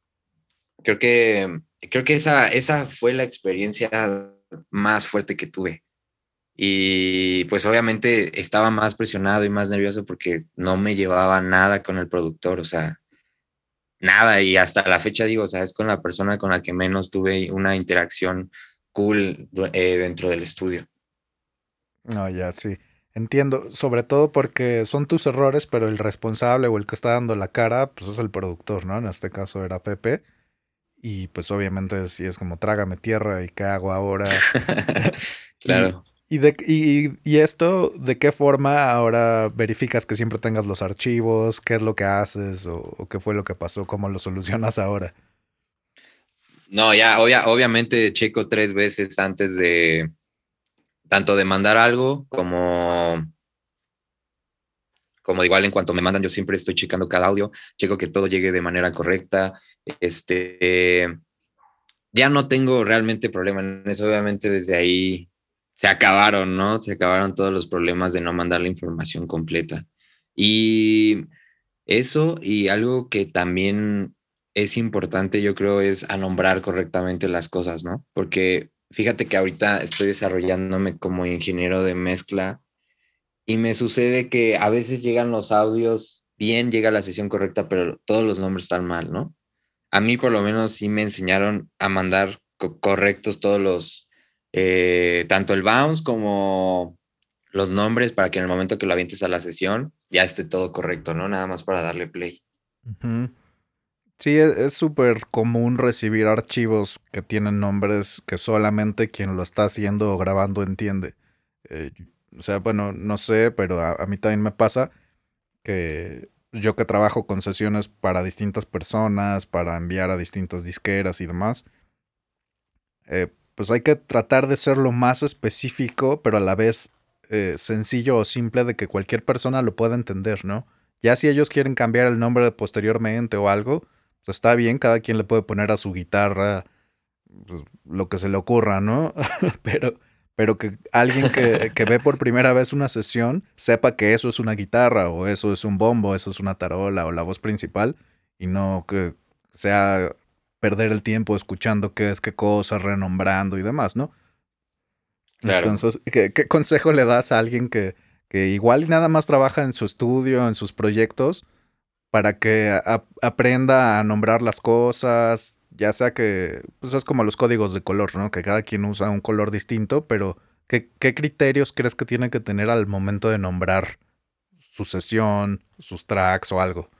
creo que, creo que esa, esa fue la experiencia más fuerte que tuve. Y pues obviamente estaba más presionado y más nervioso porque no me llevaba nada con el productor, o sea, nada. Y hasta la fecha digo, o sea, es con la persona con la que menos tuve una interacción cool eh, dentro del estudio. No, ya sí. Entiendo, sobre todo porque son tus errores, pero el responsable o el que está dando la cara, pues es el productor, ¿no? En este caso era Pepe. Y pues obviamente si es como trágame tierra y qué hago ahora. claro. Y, de, y, esto, ¿de qué forma ahora verificas que siempre tengas los archivos? ¿Qué es lo que haces? ¿O, qué fue lo que pasó? ¿Cómo lo solucionas ahora? No, ya obviamente checo tres veces antes de tanto de mandar algo como como igual en cuanto me mandan, yo siempre estoy checando cada audio, checo que todo llegue de manera correcta. Este, ya no tengo realmente problema en eso, obviamente desde ahí se acabaron, ¿no? Se acabaron todos los problemas de no mandar la información completa. Y eso y algo que también es importante, yo creo, es a nombrar correctamente las cosas, ¿no? Porque fíjate que ahorita estoy desarrollándome como ingeniero de mezcla y me sucede que a veces llegan los audios bien, llega la sesión correcta, pero todos los nombres están mal, ¿no? A mí por lo menos sí me enseñaron a mandar correctos todos los, eh, tanto el bounce como los nombres para que en el momento que lo avientes a la sesión ya esté todo correcto, ¿no? Nada más para darle play. Sí, e, es súper común recibir archivos que tienen nombres que solamente quien lo está haciendo o grabando entiende. Eh, o sea, bueno, no sé, pero a, mí también me pasa que yo que trabajo con sesiones para distintas personas, para enviar a distintas disqueras y demás, eh, pues hay que tratar de ser lo más específico, pero a la vez eh, sencillo o simple de que cualquier persona lo pueda entender, ¿no? Ya si ellos quieren cambiar el nombre posteriormente o algo, pues está bien, cada quien le puede poner a su guitarra pues, lo que se le ocurra, ¿no? pero pero que alguien que, ve por primera vez una sesión sepa que eso es una guitarra o eso es un bombo, eso es una tarola o la voz principal y no que sea perder el tiempo escuchando qué es qué cosa, renombrando y demás, ¿no? Entonces, ¿qué, consejo le das a alguien que, que igual nada más trabaja en su estudio, en sus proyectos, para que aprenda a nombrar las cosas, ya sea que, pues es como los códigos de color, ¿no? Que cada quien usa un color distinto, pero ¿qué, criterios crees que tiene que tener al momento de nombrar su sesión, sus tracks o algo?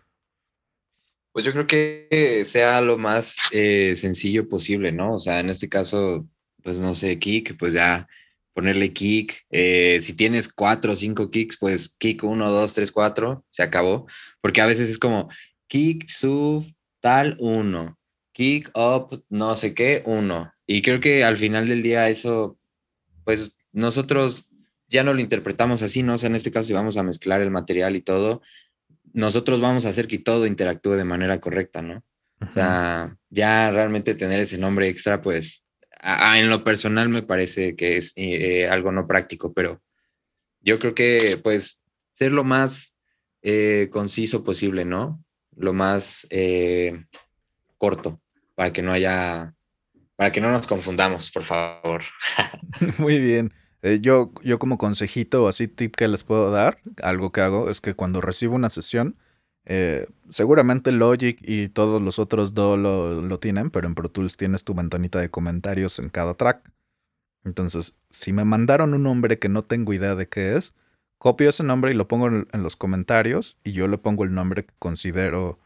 Pues yo creo que sea lo más eh, sencillo posible, ¿no? O sea, en este caso, pues no sé, kick, pues ya ponerle kick. Eh, si tienes cuatro o cinco kicks, pues kick uno, dos, tres, cuatro, se acabó. Porque a veces es como kick, sub, tal, uno kick up, no sé qué, uno. Y creo que al final del día eso, pues nosotros ya no lo interpretamos así, ¿no? O sea, en este caso si vamos a mezclar el material y todo, nosotros vamos a hacer que todo interactúe de manera correcta, ¿no? O sea, ya realmente tener ese nombre extra, pues, en lo personal me parece que es eh, algo no práctico, pero yo creo que, pues, ser lo más eh, conciso posible, ¿no? Lo más eh, corto para que no haya, para que no nos confundamos, por favor. Muy bien. Eh, yo, yo como consejito o así tip que les puedo dar, algo que hago es que cuando recibo una sesión, eh, seguramente Logic y todos los otros dos lo, lo, tienen, pero en Pro Tools tienes tu ventanita de comentarios en cada track. Entonces, si me mandaron un nombre que no tengo idea de qué es, copio ese nombre y lo pongo en, los comentarios y yo le pongo el nombre que considero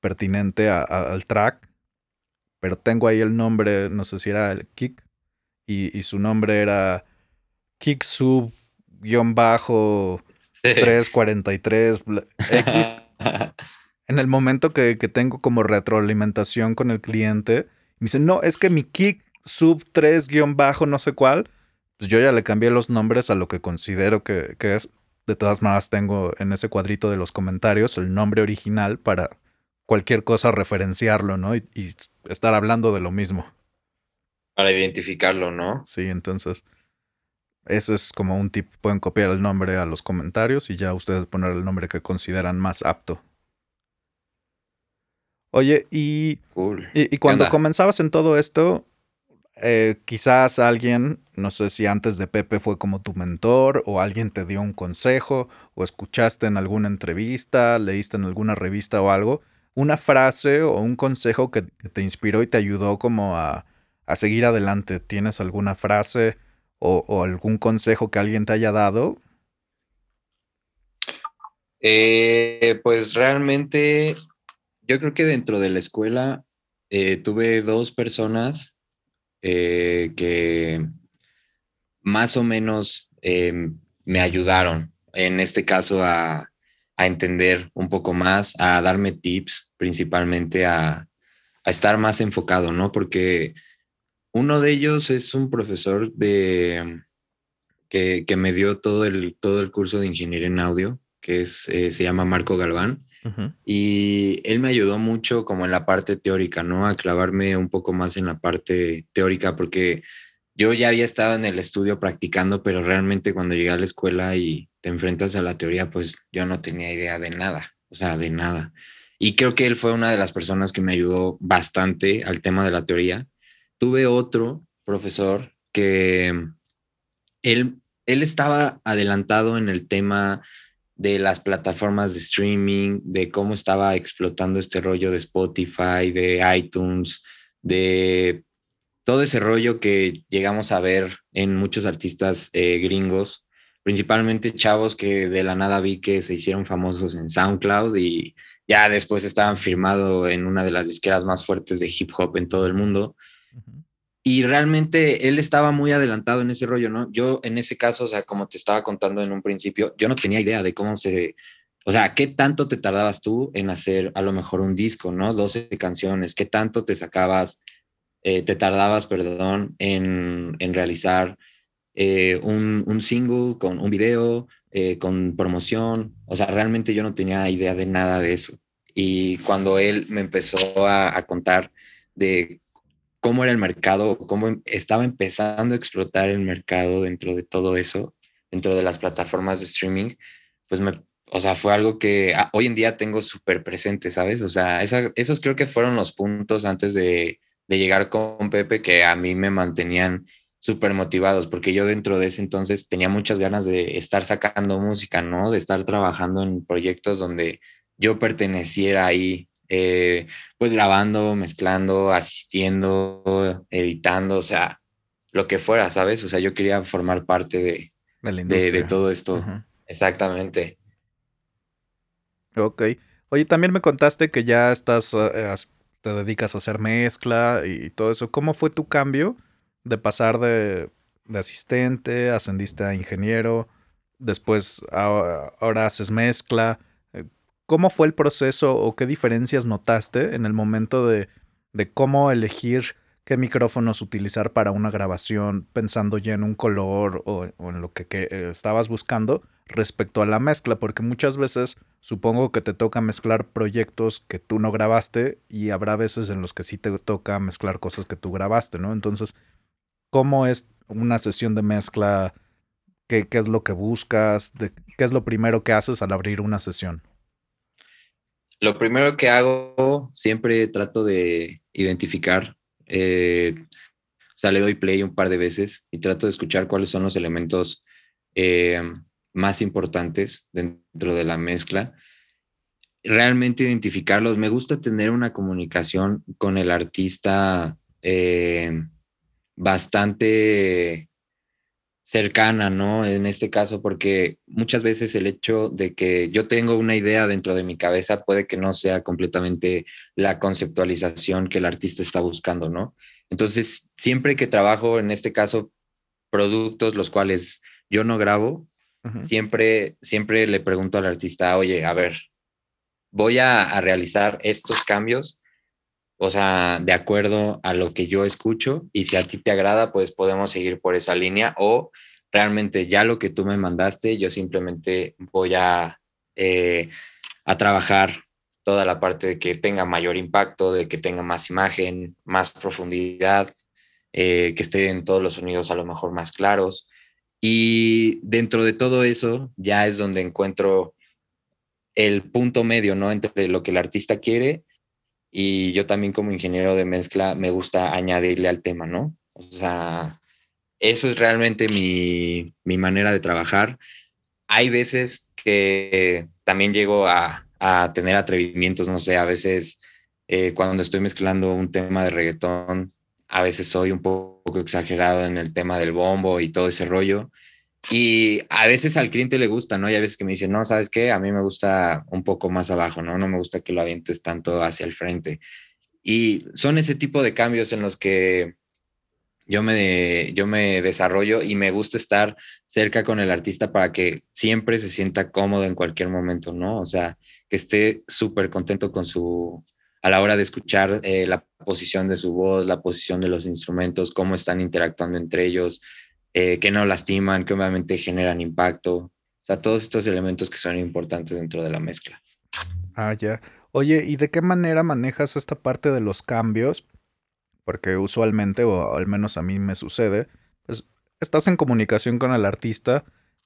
pertinente al track pero tengo ahí el nombre, no sé si era el Kick, y, su nombre era kick sub guion bajo 343 X. en el momento que, tengo como retroalimentación con el cliente, me dice, no, es que mi kick sub 3 guion bajo no sé cuál, pues yo ya le cambié los nombres a lo que considero que, que es. De todas maneras, tengo en ese cuadrito de los comentarios el nombre original para cualquier cosa referenciarlo, ¿no? y estar hablando de lo mismo. Para identificarlo, ¿no? Sí, entonces eso es como un tip. Pueden copiar el nombre a los comentarios y ya ustedes poner el nombre que consideran más apto. Oye, y, y, cuando comenzabas en todo esto, eh, quizás alguien, no sé si antes de Pepe fue como tu mentor o alguien te dio un consejo o escuchaste en alguna entrevista, leíste en alguna revista o algo, una frase o un consejo que, te inspiró y te ayudó como a, a seguir adelante. ¿Tienes alguna frase o, algún consejo que alguien te haya dado? Eh, pues realmente yo creo que dentro de la escuela eh, tuve dos personas eh, que más o menos me ayudaron, en este caso a, a, entender un poco más, a darme tips, principalmente a, a estar más enfocado, ¿no? Porque uno de ellos es un profesor de, que, me dio todo el, todo el curso de ingeniería en audio, que es, eh, se llama Marco Galván. Y él me ayudó mucho como en la parte teórica, ¿no? A clavarme un poco más en la parte teórica, porque yo ya había estado en el estudio practicando, pero realmente cuando llegué a la escuela y te enfrentas a la teoría, pues yo no tenía idea de nada, o sea, de nada. Y creo que él fue una de las personas que me ayudó bastante al tema de la teoría tuve otro profesor que él, él estaba adelantado en el tema de las plataformas de streaming, de cómo estaba explotando este rollo de Spotify, de iTunes, de todo ese rollo que llegamos a ver en muchos artistas eh, gringos, principalmente chavos que de la nada vi que se hicieron famosos en SoundCloud y ya después estaban firmados en una de las disqueras más fuertes de hip hop en todo el mundo. Y realmente él estaba muy adelantado en ese rollo, ¿no? Yo en ese caso, o sea, como te estaba contando en un principio, yo no tenía idea de cómo se, o sea, qué tanto te tardabas tú en hacer a lo mejor un disco, ¿no? 12 canciones, qué tanto te sacabas, eh, te tardabas, perdón, en, en realizar eh, un, un, single con un video, eh, con promoción, o sea, realmente yo no tenía idea de nada de eso. Y cuando él me empezó a, a contar de cómo era el mercado, cómo em, estaba empezando a explotar el mercado dentro de todo eso, dentro de las plataformas de streaming, pues me, o sea, fue algo que ah, hoy en día tengo súper presente, ¿sabes? O sea, esos creo que fueron los puntos antes de, de llegar con Pepe que a mí me mantenían súper motivados, porque yo dentro de ese entonces tenía muchas ganas de estar sacando música, ¿no? De estar trabajando en proyectos donde yo perteneciera ahí eh, pues grabando, mezclando, asistiendo, editando, o sea, lo que fuera, ¿sabes? O sea, yo quería formar parte de, de, todo esto. Exactamente. Ok. Oye, también me contaste que ya estás, eh, te dedicas a hacer mezcla y todo eso. ¿Cómo fue tu cambio de pasar de, de asistente, ascendiste a ingeniero, después ahora haces mezcla? ¿Cómo fue el proceso o qué diferencias notaste en el momento de, cómo elegir qué micrófonos utilizar para una grabación, pensando ya en un color o, en lo que, eh, estabas buscando respecto a la mezcla? Porque muchas veces supongo que te toca mezclar proyectos que tú no grabaste y habrá veces en los que sí te toca mezclar cosas que tú grabaste, ¿no? Entonces, ¿cómo es una sesión de mezcla? ¿Qué, qué es lo que buscas? ¿Qué es lo primero que haces al abrir una sesión? Lo primero que hago, siempre trato de identificar, eh, o sea, le doy play un par de veces y trato de escuchar cuáles son los elementos eh, más importantes dentro de la mezcla. Realmente identificarlos. Me gusta tener una comunicación con el artista eh, bastante cercana, ¿no? En este caso, porque muchas veces el hecho de que yo tengo una idea dentro de mi cabeza puede que no sea completamente la conceptualización que el artista está buscando, ¿no? Entonces, siempre que trabajo, en este caso, productos los cuales yo no grabo, siempre, siempre le pregunto al artista, oye, a ver, voy a, realizar estos cambios, o sea, de acuerdo a lo que yo escucho, y si a ti te agrada, pues podemos seguir por esa línea, o realmente ya lo que tú me mandaste, yo simplemente voy a, eh, a trabajar toda la parte de que tenga mayor impacto, de que tenga más imagen, más profundidad, eh, que esté en todos los sonidos a lo mejor más claros. Y dentro de todo eso ya es donde encuentro el punto medio, ¿no? Entre lo que el artista quiere y yo también como ingeniero de mezcla me gusta añadirle al tema, ¿no? O sea, eso es realmente mi, mi manera de trabajar. Hay veces que también llego a, a tener atrevimientos, no sé, a veces eh, cuando estoy mezclando un tema de reggaetón, a veces soy un poco exagerado en el tema del bombo y todo ese rollo. Y a veces al cliente le gusta, ¿no? Y a veces que me dicen, no, ¿sabes qué? A mí me gusta un poco más abajo, ¿no? No me gusta que lo avientes tanto hacia el frente. Y son ese tipo de cambios en los que yo me, yo me desarrollo y me gusta estar cerca con el artista para que siempre se sienta cómodo en cualquier momento, ¿no? O sea, que esté súper contento con su, a la hora de escuchar eh, la posición de su voz, la posición de los instrumentos, cómo están interactuando entre ellos, eh, que no lastiman, que obviamente generan impacto. O sea, todos estos elementos que son importantes dentro de la mezcla. Ah, ya. Oye, ¿y de qué manera manejas esta parte de los cambios? Porque usualmente, o al menos a mí me sucede, pues estás en comunicación con el artista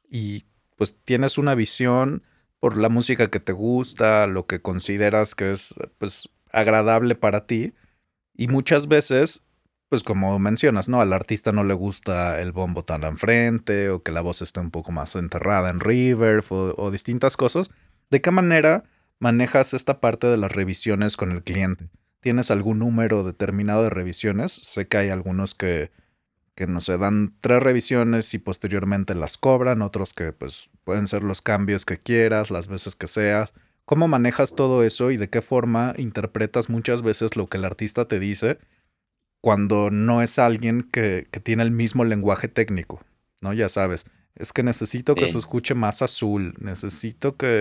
y pues tienes una visión por la música que te gusta, lo que consideras que es pues agradable para ti. Y muchas veces, pues como mencionas, ¿no? Al artista no le gusta el bombo tan enfrente o que la voz esté un poco más enterrada en reverb o, distintas cosas. ¿De qué manera manejas esta parte de las revisiones con el cliente? ¿Tienes algún número determinado de revisiones? Sé que hay algunos que, que no se dan tres revisiones y posteriormente las cobran, otros que pues pueden ser los cambios que quieras, las veces que seas. ¿Cómo manejas todo eso y de qué forma interpretas muchas veces lo que el artista te dice cuando no es alguien que, tiene el mismo lenguaje técnico? ¿No? Ya sabes, es que necesito que se escuche más azul, necesito que,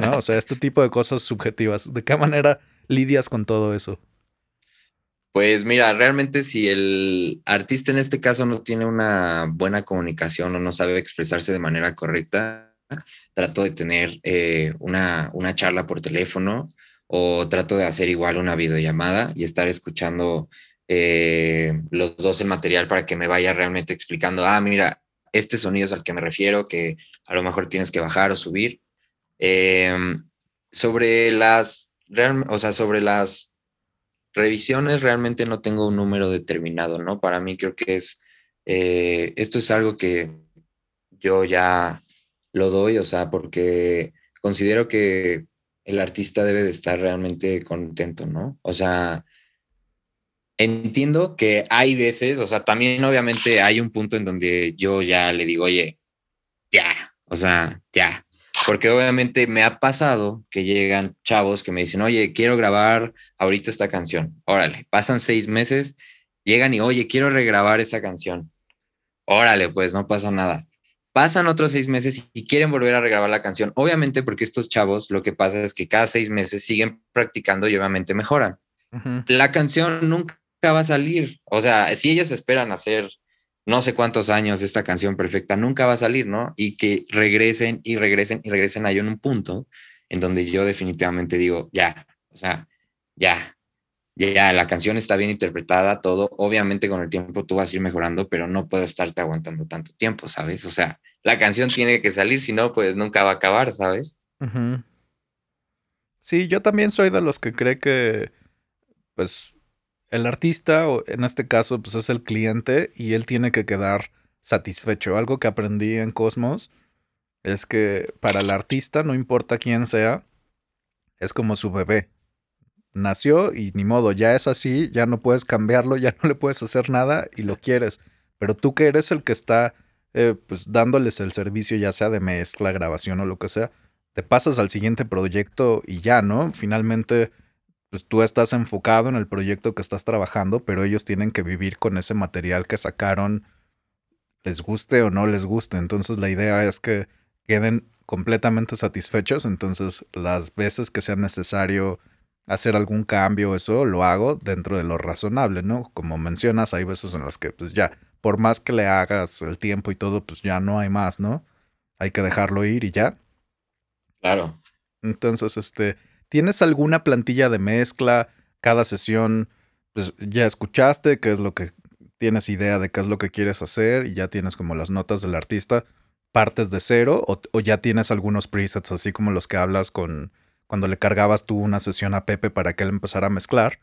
¿no? O sea, este tipo de cosas subjetivas. ¿De qué manera lidias con todo eso? Pues mira, realmente si el artista en este caso no tiene una buena comunicación o no sabe expresarse de manera correcta, trato de tener eh, una, una charla por teléfono o trato de hacer igual una videollamada y estar escuchando eh, los dos el material para que me vaya realmente explicando, ah, mira, este sonido es al que me refiero, que a lo mejor tienes que bajar o subir. Em, sobre las, o sea, sobre las revisiones realmente no tengo un número determinado, ¿no? Para mí creo que es, eh, esto es algo que yo ya lo doy, o sea, porque considero que el artista debe de estar realmente contento, ¿no? O sea, entiendo que hay veces, o sea, también obviamente hay un punto en donde yo ya le digo, oye, ya, o sea, ya. Porque obviamente me ha pasado que llegan chavos que me dicen, oye, quiero grabar ahorita esta canción. Órale, pasan seis meses, llegan y, oye, quiero regrabar esta canción. Órale, pues no pasa nada pasan otros seis meses y quieren volver a regrabar la canción. Obviamente porque estos chavos lo que pasa es que cada seis meses siguen practicando y obviamente mejoran. La canción nunca va a salir. O sea, si ellos esperan hacer no sé cuántos años esta canción perfecta, nunca va a salir, ¿no? Y que regresen y regresen y regresen hay un punto en donde yo definitivamente digo, ya, o sea, ya, ya la canción está bien interpretada, todo, obviamente con el tiempo tú vas a ir mejorando, pero no puedo estarte aguantando tanto tiempo, ¿sabes? O sea, la canción tiene que salir, si no, pues nunca va a acabar, ¿sabes? Sí, yo también soy de los que cree que, pues, el artista, en este caso, pues es el cliente y él tiene que quedar satisfecho. Algo que aprendí en Cosmos es que para el artista, no importa quién sea, es como su bebé nació y ni modo, ya es así, ya no puedes cambiarlo, ya no le puedes hacer nada y lo quieres. Pero tú que eres el que está eh, pues dándoles el servicio ya sea de mezcla, grabación o lo que sea, te pasas al siguiente proyecto y ya, ¿no? Finalmente, pues tú estás enfocado en el proyecto que estás trabajando, pero ellos tienen que vivir con ese material que sacaron les guste o no les guste. Entonces la idea es que queden completamente satisfechos. Entonces las veces que sea necesario hacer algún cambio, eso lo hago dentro de lo razonable, ¿no? Como mencionas, hay veces en las que pues ya, por más que le hagas el tiempo y todo, pues ya no hay más, ¿no? Hay que dejarlo ir y ya. Claro. Entonces, este, ¿tienes alguna plantilla de mezcla? Cada sesión, pues ya escuchaste qué es lo que tienes idea de qué es lo que quieres hacer y ya tienes como las notas del artista. ¿Partes de cero o, ya tienes algunos presets así como los que hablas con cuando le cargabas tú una sesión a Pepe para que él empezara a mezclar?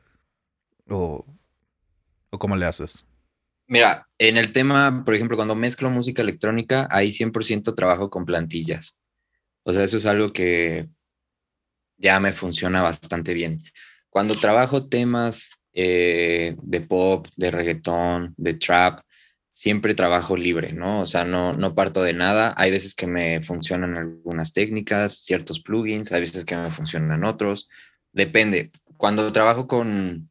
¿O, o cómo le haces? Mira, en el tema, por ejemplo, cuando mezclo música electrónica, ahí 100% trabajo con plantillas. O sea, eso es algo que ya me funciona bastante bien. Cuando trabajo temas eh, de pop, de reggaetón, de trap, siempre trabajo libre, ¿no? O sea, no, no parto de nada. Hay veces que me funcionan algunas técnicas, ciertos plugins, hay veces que me funcionan otros. Depende. Cuando trabajo con,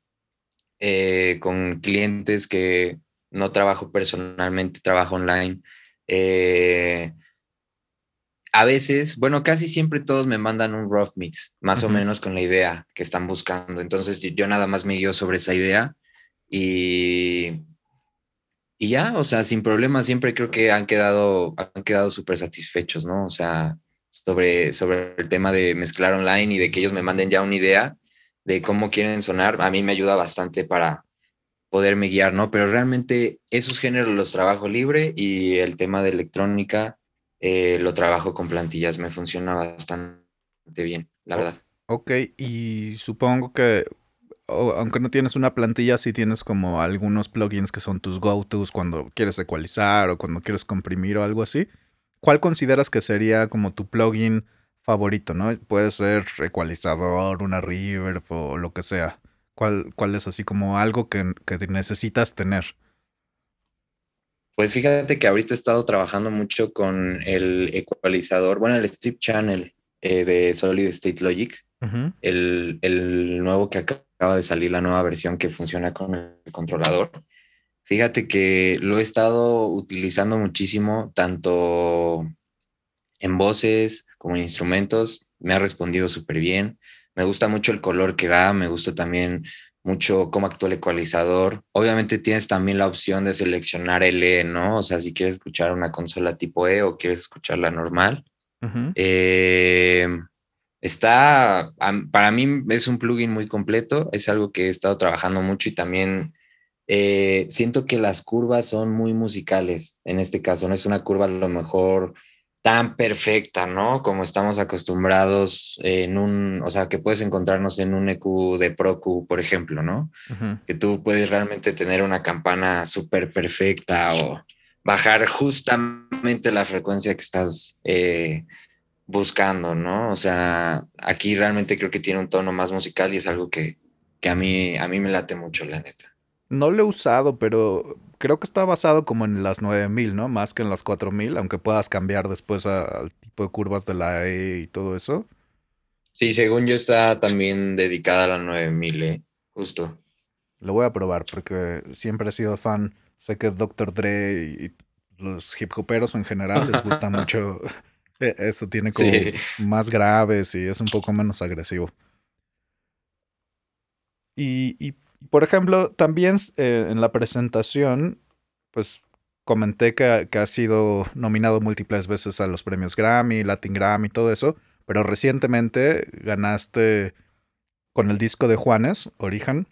eh, con clientes que no trabajo personalmente, trabajo online, eh, a veces, bueno, casi siempre todos me mandan un rough mix, más o menos con la idea que están buscando. Entonces yo, nada más me guío sobre esa idea y, y ya, o sea, sin problema, siempre creo que han quedado, han quedado súper satisfechos, ¿no? O sea, sobre, sobre el tema de mezclar online y de que ellos me manden ya una idea de cómo quieren sonar, a mí me ayuda bastante para poderme guiar, ¿no? Pero realmente esos géneros los trabajo libre y el tema de electrónica eh, lo trabajo con plantillas, me funciona bastante bien, la verdad. Ok, y supongo que aunque no tienes una plantilla, sí tienes como algunos plugins que son tus go-tos cuando quieres ecualizar o cuando quieres comprimir o algo así. ¿Cuál consideras que sería como tu plugin favorito, no? Puede ser ecualizador, una reverb o lo que sea. ¿Cuál, cuál es así como algo que, que necesitas tener? Pues fíjate que ahorita he estado trabajando mucho con el ecualizador, bueno, el strip channel eh, de Solid State Logic, el, el, nuevo que acaba de salir, la nueva versión que funciona con el controlador. Fíjate que lo he estado utilizando muchísimo, tanto en voces como en instrumentos. Me ha respondido súper bien. Me gusta mucho el color que da, me gusta también mucho cómo actúa el ecualizador. Obviamente tienes también la opción de seleccionar el E, ¿no? O sea, si quieres escuchar una consola tipo E o quieres escucharla normal. Eh, está, para mí es un plugin muy completo, es algo que he estado trabajando mucho y también eh, siento que las curvas son muy musicales en este caso, no es una curva a lo mejor tan perfecta, ¿no? Como estamos acostumbrados en un, o sea, que puedes encontrarnos en un EQ de ProQ, por ejemplo, ¿no? Que tú puedes realmente tener una campana súper perfecta o bajar justamente la frecuencia que estás eh, buscando, ¿no? O sea, aquí realmente creo que tiene un tono más musical y es algo que, que a, mí, a mí me late mucho, la neta. No lo he usado, pero creo que está basado como en las 9000, ¿no? Más que en las 4000, aunque puedas cambiar después al tipo de curvas de la E y todo eso. Sí, según yo está también dedicada a la 9000, ¿eh? justo. Lo voy a probar porque siempre he sido fan. Sé que Dr. Dre y los hip hoperos en general les gusta mucho. E, eso tiene como más graves y es un poco menos agresivo. Y, y por ejemplo, también eh, en la presentación, pues comenté que, que ha sido nominado múltiples veces a los premios Grammy, Latin Grammy, todo eso, pero recientemente ganaste con el disco de Juanes, Origen,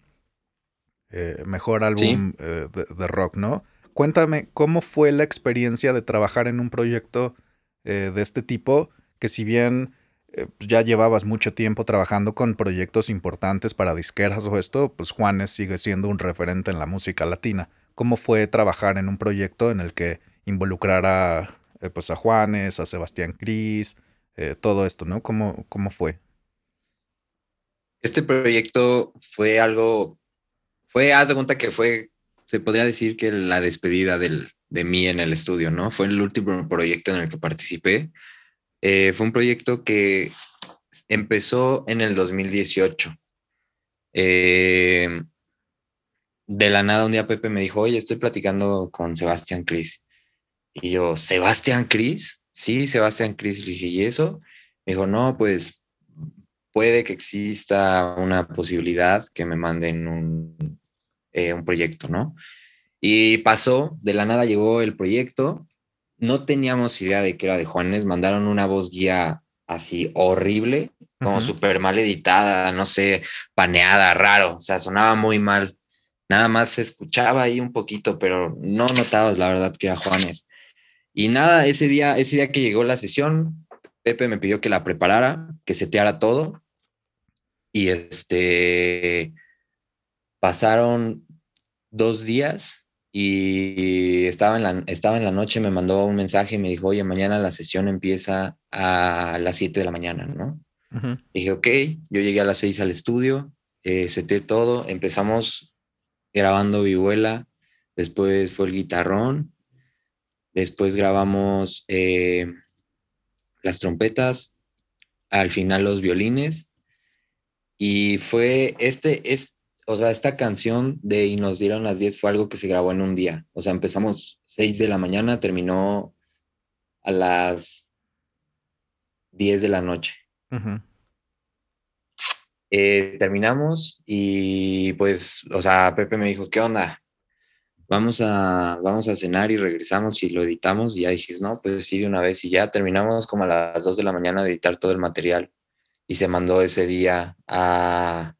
eh, mejor álbum eh, de, rock, ¿no? Cuéntame, ¿cómo fue la experiencia de trabajar en un proyecto de este tipo? Que si bien eh, pues, ya llevabas mucho tiempo trabajando con proyectos importantes para disqueras o esto, pues Juanes sigue siendo un referente en la música latina. ¿Cómo fue trabajar en un proyecto en el que involucrara eh, pues a Juanes, a Sebastián Cris, eh, todo esto, ¿no? ¿Cómo, ¿Cómo fue? Este proyecto fue algo, fue, haz de cuenta que fue, se podría decir que la despedida del, de mí en el estudio, ¿no? Fue el último proyecto en el que participé eh, fue un proyecto que empezó en el 2018. Eh, de la nada, un día Pepe me dijo, oye, estoy platicando con Sebastián Cris. Y yo, ¿Sebastián Cris? Sí, Sebastián Cris. Le ¿y eso? Me dijo, no, pues puede que exista una posibilidad que me manden un, eh, un proyecto, ¿no? Y pasó, de la nada llegó el proyecto, no teníamos idea de que era de Juanes, mandaron una voz guía así horrible, como súper mal editada, no sé, paneada, raro, o sea, sonaba muy mal. Nada más se escuchaba ahí un poquito, pero no notabas la verdad que era Juanes. Y nada, ese día, ese día que llegó la sesión, Pepe me pidió que la preparara, que seteara todo. Y este, pasaron dos días y estaba en, la, estaba en la noche, me mandó un mensaje y me dijo, oye, mañana la sesión empieza a las 7 de la mañana, ¿no? Dije, ok, yo llegué a las 6 al estudio, eh, seté todo, empezamos grabando vihuela, después fue el guitarrón, después grabamos eh, las trompetas, al final los violines, y fue este, es, o sea, esta canción de Y nos dieron las 10 fue algo que se grabó en un día, o sea, empezamos 6 de la mañana, terminó a las 10 de la noche. Eh, terminamos y pues, o sea, Pepe me dijo, ¿qué onda? Vamos a, vamos a cenar y regresamos y lo editamos y ya dije, no, pues sí, de una vez y ya terminamos como a las 2 de la mañana de editar todo el material. Y se mandó ese día a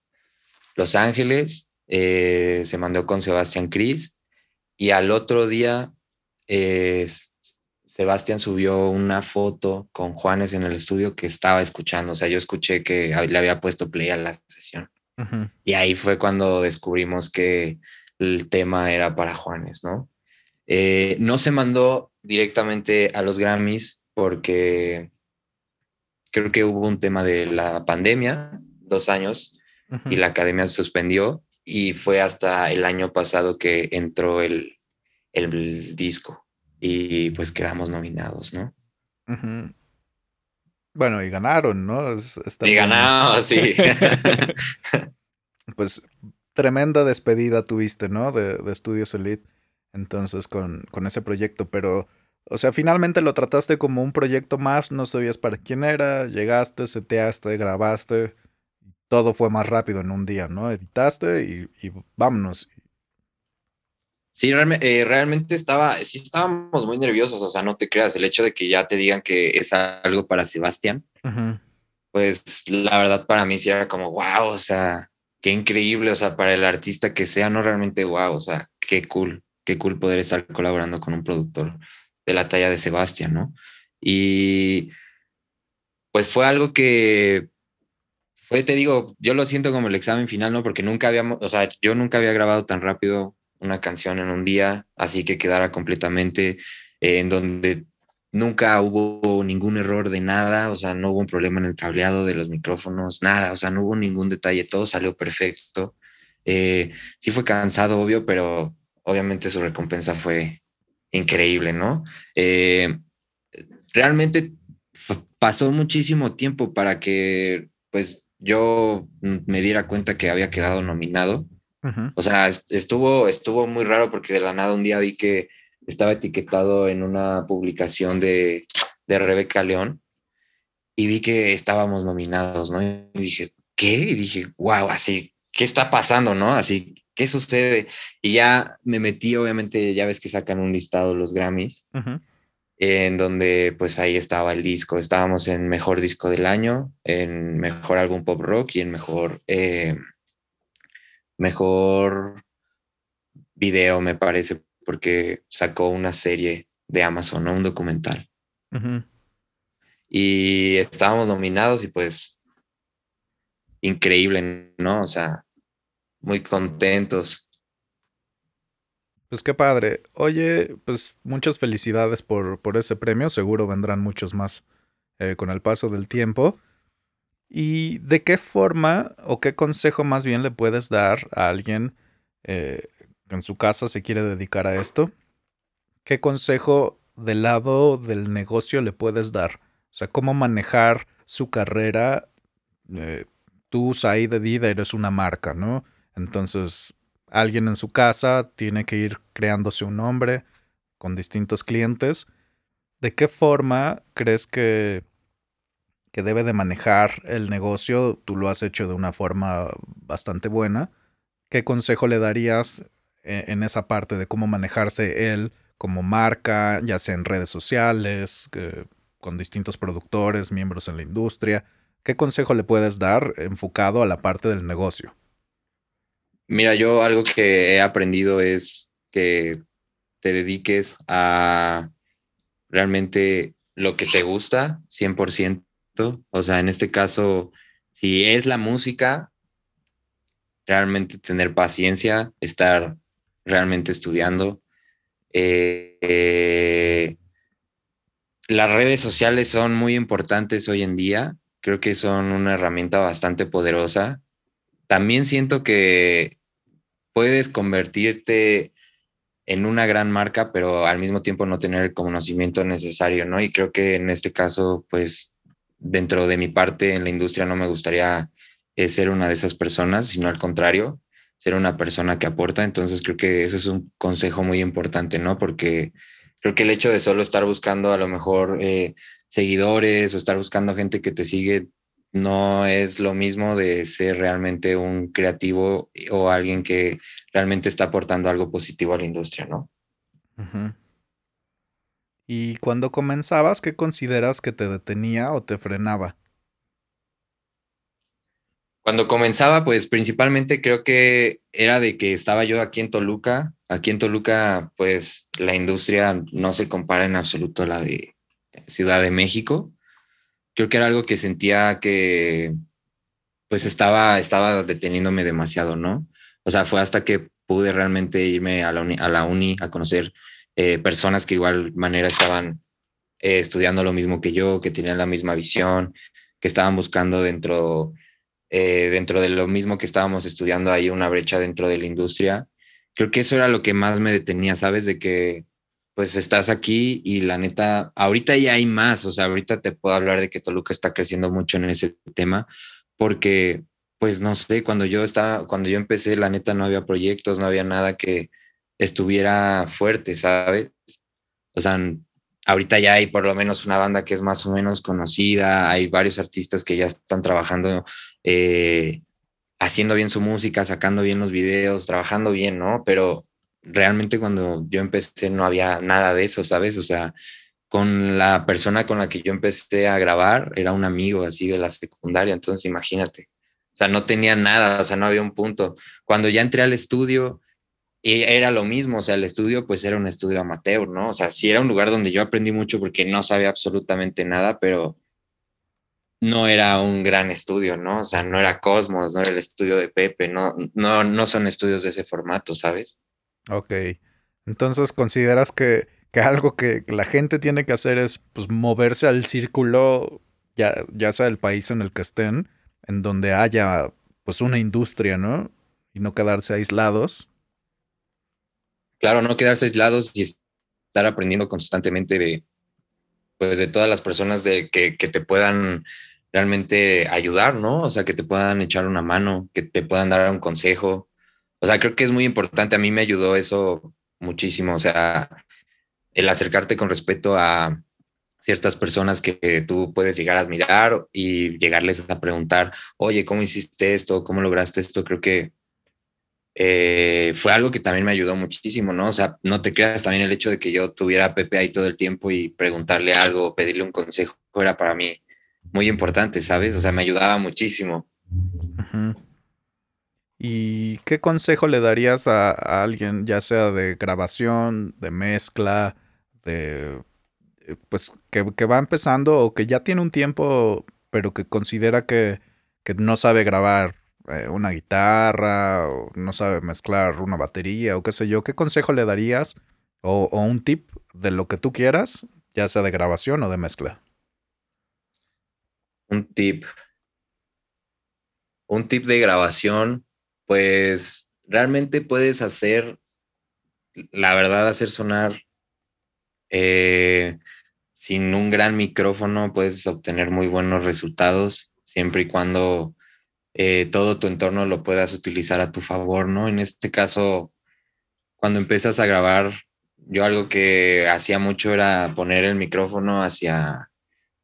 Los Ángeles, eh, se mandó con Sebastián Cris y al otro día eh, Sebastián subió una foto con Juanes en el estudio que estaba escuchando. O sea, yo escuché que le había puesto play a la sesión. Y ahí fue cuando descubrimos que el tema era para Juanes, ¿no? Eh, no se mandó directamente a los Grammys porque creo que hubo un tema de la pandemia, dos años, y la academia se suspendió y fue hasta el año pasado que entró el, el disco y pues quedamos nominados, ¿no? Bueno, y ganaron, ¿no? y ganaron, sí. pues tremenda despedida tuviste, ¿no? De, de Studios Elite, entonces con, con ese proyecto, pero, o sea, finalmente lo trataste como un proyecto más, no sabías para quién era, llegaste, seteaste, grabaste, todo fue más rápido en un día, ¿no? Editaste y, y vámonos. Sí, eh, realmente estaba, sí estábamos muy nerviosos, o sea, no te creas, el hecho de que ya te digan que es algo para Sebastián, pues la verdad para mí sí era como, wow, o sea, qué increíble, o sea, para el artista que sea, no realmente wow, o sea, qué cool, qué cool poder estar colaborando con un productor de la talla de Sebastián, ¿no? Y pues fue algo que fue, te digo, yo lo siento como el examen final, ¿no? Porque nunca habíamos, o sea, yo nunca había grabado tan rápido una canción en un día, así que quedara completamente eh, en donde nunca hubo ningún error de nada, o sea, no hubo un problema en el cableado de los micrófonos, nada, o sea, no hubo ningún detalle, todo salió perfecto. Eh, sí fue cansado, obvio, pero obviamente su recompensa fue increíble, ¿no? Eh, realmente pasó muchísimo tiempo para que, pues, yo me diera cuenta que había quedado nominado o sea, estuvo, estuvo muy raro porque de la nada un día vi que estaba etiquetado en una publicación de, de Rebeca León y vi que estábamos nominados, ¿no? Y dije, ¿qué? Y dije, wow, así, ¿qué está pasando, no? Así, ¿qué sucede? Y ya me metí, obviamente, ya ves que sacan un listado los Grammys, en donde pues ahí estaba el disco. Estábamos en mejor disco del año, en mejor álbum pop rock y en mejor eh, mejor video, me parece, porque sacó una serie de Amazon, un documental. Y estábamos nominados y pues increíble, ¿no? O sea, muy contentos. Pues qué padre. Oye, pues muchas felicidades por, por ese premio. Seguro vendrán muchos más eh, con el paso del tiempo. ¿Y de qué forma o qué consejo más bien le puedes dar a alguien eh, que en su casa se quiere dedicar a esto? ¿Qué consejo del lado del negocio le puedes dar? O sea, cómo manejar su carrera. Eh, tú, Said Edida, eres una marca, ¿no? Entonces, alguien en su casa tiene que ir creándose un nombre. con distintos clientes. ¿De qué forma crees que, que debe de manejar el negocio? Tú lo has hecho de una forma bastante buena. ¿Qué consejo le darías e, en esa parte de cómo manejarse él como marca, ya sea en redes sociales, con distintos productores, miembros en la industria? ¿Qué consejo le puedes dar enfocado a la parte del negocio? Mira, yo algo que he aprendido es que te dediques a realmente lo que te gusta, 100%. O sea, en este caso, si es la música, realmente tener paciencia, estar realmente estudiando. Eh, eh, las redes sociales son muy importantes hoy en día creo que son una herramienta bastante poderosa. También siento que puedes convertirte en una gran marca, pero al mismo tiempo no tener el conocimiento necesario, ¿no? Y creo que en este caso, pues dentro de mi parte en la industria no me gustaría eh, ser una de esas personas, sino al contrario, ser una persona que aporta. Entonces creo que eso es un consejo muy importante, ¿no? Porque creo que el hecho de solo estar buscando a lo mejor eh, seguidores o estar buscando gente que te sigue no es lo mismo de ser realmente un creativo o alguien que realmente está aportando algo positivo a la industria, ¿no? Y cuando comenzabas, ¿qué consideras que te detenía o te frenaba? Cuando comenzaba, pues principalmente creo que era de que estaba yo aquí en Toluca. Aquí en Toluca, pues la industria no se compara en absoluto a la de Ciudad de México. Creo que era algo que sentía que pues estaba, estaba deteniéndome demasiado, ¿no? O sea, fue hasta que pude realmente irme a la uni, a, la uni, a conocer eh, personas que igual manera estaban eh, estudiando lo mismo que yo, que tenían la misma visión, que estaban buscando dentro eh, dentro de lo mismo que estábamos estudiando hay una brecha dentro de la industria. Creo que eso era lo que más me detenía, ¿sabes? De que pues estás aquí y la neta, ahorita ya hay más, o sea, ahorita te puedo hablar de que Toluca está creciendo mucho en ese tema, porque pues no sé, cuando yo estaba, cuando yo empecé, la neta no había proyectos, no había nada que estuviera fuerte, ¿sabes? O sea, ahorita ya hay por lo menos una banda que es más o menos conocida, hay varios artistas que ya están trabajando, eh, haciendo bien su música, sacando bien los videos, trabajando bien, ¿no? Pero realmente cuando yo empecé no había nada de eso, ¿sabes? O sea, con la persona con la que yo empecé a grabar era un amigo así de la secundaria, entonces imagínate. O sea, no tenía nada, o sea, no había un punto. Cuando ya entré al estudio, era lo mismo, o sea, el estudio pues era un estudio amateur, ¿no? O sea, sí era un lugar donde yo aprendí mucho porque no sabía absolutamente nada, pero no era un gran estudio, ¿no? O sea, no era Cosmos, no era el estudio de Pepe, no, no, no son estudios de ese formato, ¿sabes? Ok. Entonces, ¿consideras que, que algo que la gente tiene que hacer es pues, moverse al círculo, ya, ya sea el país en el que estén, en donde haya pues una industria, ¿no? Y no quedarse aislados claro, no quedarse aislados y estar aprendiendo constantemente de, pues, de todas las personas de, que, te puedan realmente ayudar, ¿no? O sea, que te puedan echar una mano, que te puedan dar un consejo. O sea, creo que es muy importante. A mí me ayudó eso muchísimo. O sea, el acercarte con respeto a ciertas personas que tú puedes llegar a admirar y llegarles a preguntar, oye, ¿cómo hiciste esto? ¿Cómo lograste esto? Creo que eh, fue algo que también me ayudó muchísimo, ¿no? O sea, no te creas también el hecho de que yo tuviera a Pepe ahí todo el tiempo y preguntarle algo, pedirle un consejo, era para mí muy importante, ¿sabes? O sea, me ayudaba muchísimo. ¿Y qué consejo le darías a, alguien, ya sea de grabación, de mezcla, de eh, pues que, va empezando o que ya tiene un tiempo, pero que considera que, que no sabe grabar eh, una guitarra, o no sabe mezclar una batería o qué sé yo, ¿qué consejo le darías o, un tip de lo que tú quieras, ya sea de grabación o de mezcla? Un tip. Un tip de grabación, pues realmente puedes hacer, la verdad, hacer sonar eh, sin un gran micrófono, puedes obtener muy buenos resultados, siempre y cuando eh, todo tu entorno lo puedas utilizar a tu favor, ¿no? En este caso, cuando empiezas a grabar, yo algo que hacía mucho era poner el micrófono hacia,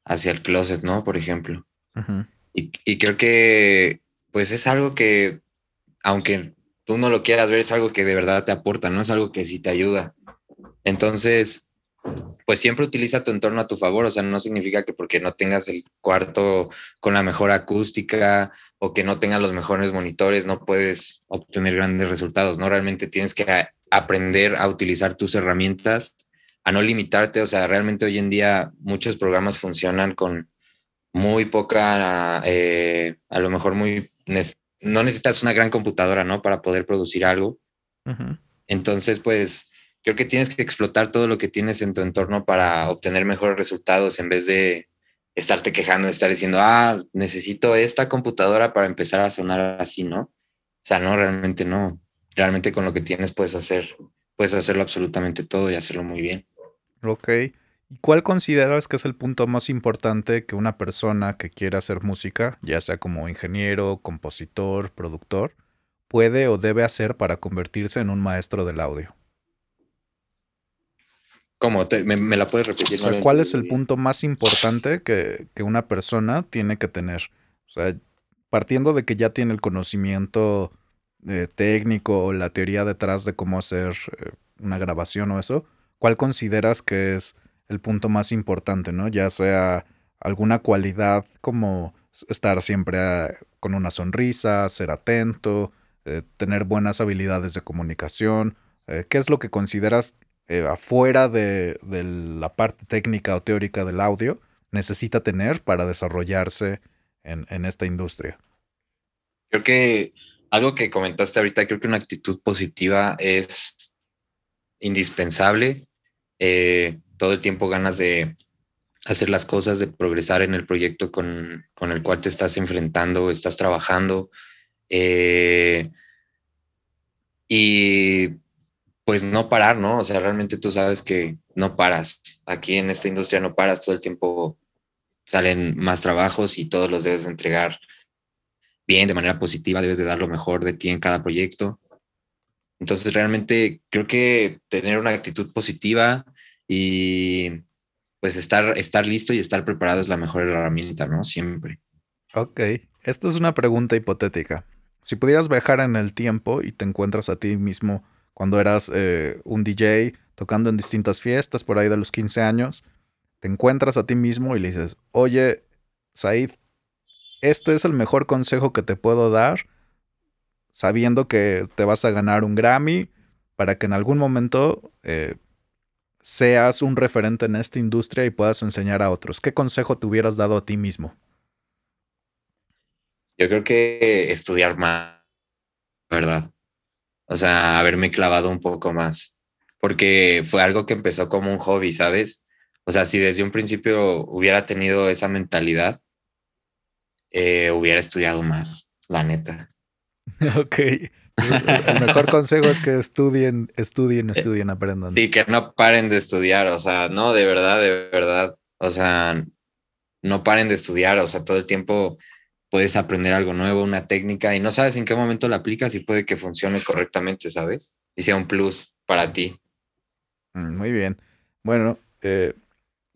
hacia el closet, ¿no? Por ejemplo. y, y, creo que, pues es algo que, aunque tú no lo quieras ver, es algo que de verdad te aporta, ¿no? Es algo que sí te ayuda. Entonces, pues siempre utiliza tu entorno a tu favor, o sea, no significa que porque no tengas el cuarto con la mejor acústica o que no tengas los mejores monitores no puedes obtener grandes resultados, ¿no? Realmente tienes que aprender a utilizar tus herramientas, a no limitarte, o sea, realmente hoy en día muchos programas funcionan con muy poca, eh, a lo mejor muy, no necesitas una gran computadora, ¿no? Para poder producir algo. Entonces, pues creo que tienes que explotar todo lo que tienes en tu entorno para obtener mejores resultados en vez de estarte quejando, de estar diciendo, ah, necesito esta computadora para empezar a sonar así, ¿no? O sea, no, realmente no. Realmente con lo que tienes puedes hacer, puedes hacerlo absolutamente todo y hacerlo muy bien. Ok. ¿Y cuál consideras que es el punto más importante que una persona que quiera hacer música, ya sea como ingeniero, compositor, productor, puede o debe hacer para convertirse en un maestro del audio? ¿Cómo? me, la puedes repetir? ¿Cuál es el punto más importante que, una persona tiene que tener? O sea, partiendo de que ya tiene el conocimiento eh, técnico o la teoría detrás de cómo hacer eh, una grabación o eso, ¿cuál consideras que es el punto más importante, ¿no? Ya sea alguna cualidad como estar siempre ah, con una sonrisa, ser atento, eh, tener buenas habilidades de comunicación. ¿Qué es lo que consideras eh, afuera de, la parte técnica o teórica del audio necesita tener para desarrollarse en, esta industria? Creo que algo que comentaste ahorita, creo que una actitud positiva es indispensable. Eh, todo el tiempo ganas de hacer las cosas, de progresar en el proyecto con, el cual te estás enfrentando, estás trabajando. Eh, y pues no parar, ¿no? O sea, realmente tú sabes que no paras. Aquí en esta industria no paras, todo el tiempo salen más trabajos y todos los debes entregar bien, de manera positiva, debes de dar lo mejor de ti en cada proyecto. Entonces, realmente creo que tener una actitud positiva y pues estar, estar listo y estar preparado es la mejor herramienta, ¿no? Siempre. Ok, esta es una pregunta hipotética. Si pudieras viajar en el tiempo y te encuentras a ti mismo cuando eras eh, un DJ tocando en distintas fiestas por ahí de los 15 años, te encuentras a ti mismo y le dices, oye, Said, este es el mejor consejo que te puedo dar, sabiendo que te vas a ganar un Grammy para que en algún momento eh, seas un referente en esta industria y puedas enseñar a otros. ¿Qué consejo te hubieras dado a ti mismo? Yo creo que estudiar más, ¿verdad? O sea, haberme clavado un poco más, porque fue algo que empezó como un hobby, ¿sabes? O sea, si desde un principio hubiera tenido esa mentalidad, eh, hubiera estudiado más, la neta. Ok. El mejor consejo es que estudien, estudien, eh, estudien, aprendan. Sí, que no paren de estudiar, o sea, no, de verdad, de verdad. O sea, no paren de estudiar, o sea, todo el tiempo puedes aprender algo nuevo, una técnica, y no sabes en qué momento la aplicas y puede que funcione correctamente, ¿sabes? Y sea un plus para ti. Mm, muy bien. Bueno, eh,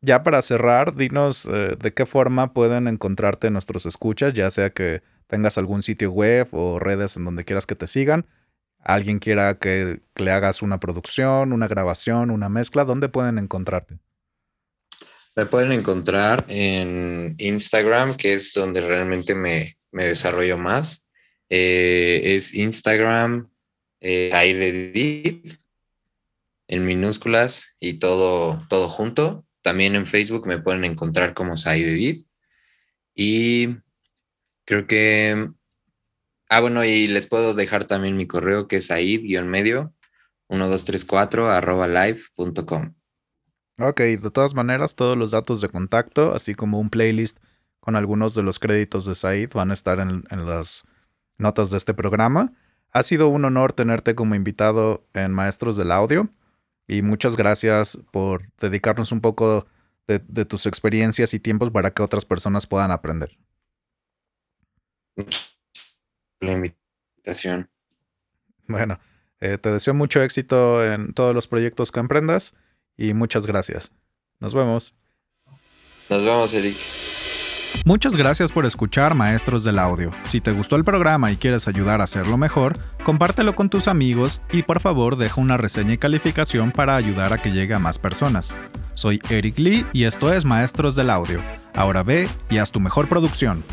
ya para cerrar, dinos eh, de qué forma pueden encontrarte nuestros escuchas, ya sea que tengas algún sitio web o redes en donde quieras que te sigan, alguien quiera que le hagas una producción, una grabación, una mezcla, ¿dónde pueden encontrarte? Me pueden encontrar en Instagram, que es donde realmente me, desarrollo más. Eh, es Instagram, eh, en minúsculas y todo, todo junto. También en Facebook me pueden encontrar como Saidedid. Y creo que. Ah, bueno, y les puedo dejar también mi correo que es said-medio 1234 arroba live.com. Ok, de todas maneras, todos los datos de contacto, así como un playlist con algunos de los créditos de Said, van a estar en, las notas de este programa. Ha sido un honor tenerte como invitado en Maestros del Audio y muchas gracias por dedicarnos un poco de tus experiencias y tiempos para que otras personas puedan aprender. La invitación. Bueno, Eh, te deseo mucho éxito en todos los proyectos que emprendas y muchas gracias. Nos vemos. Nos vemos, Eric. Muchas gracias por escuchar Maestros del Audio. Si te gustó el programa y quieres ayudar a hacerlo mejor, compártelo con tus amigos y por favor deja una reseña y calificación para ayudar a que llegue a más personas. Soy Eric Lee y esto es Maestros del Audio. Ahora ve y haz tu mejor producción.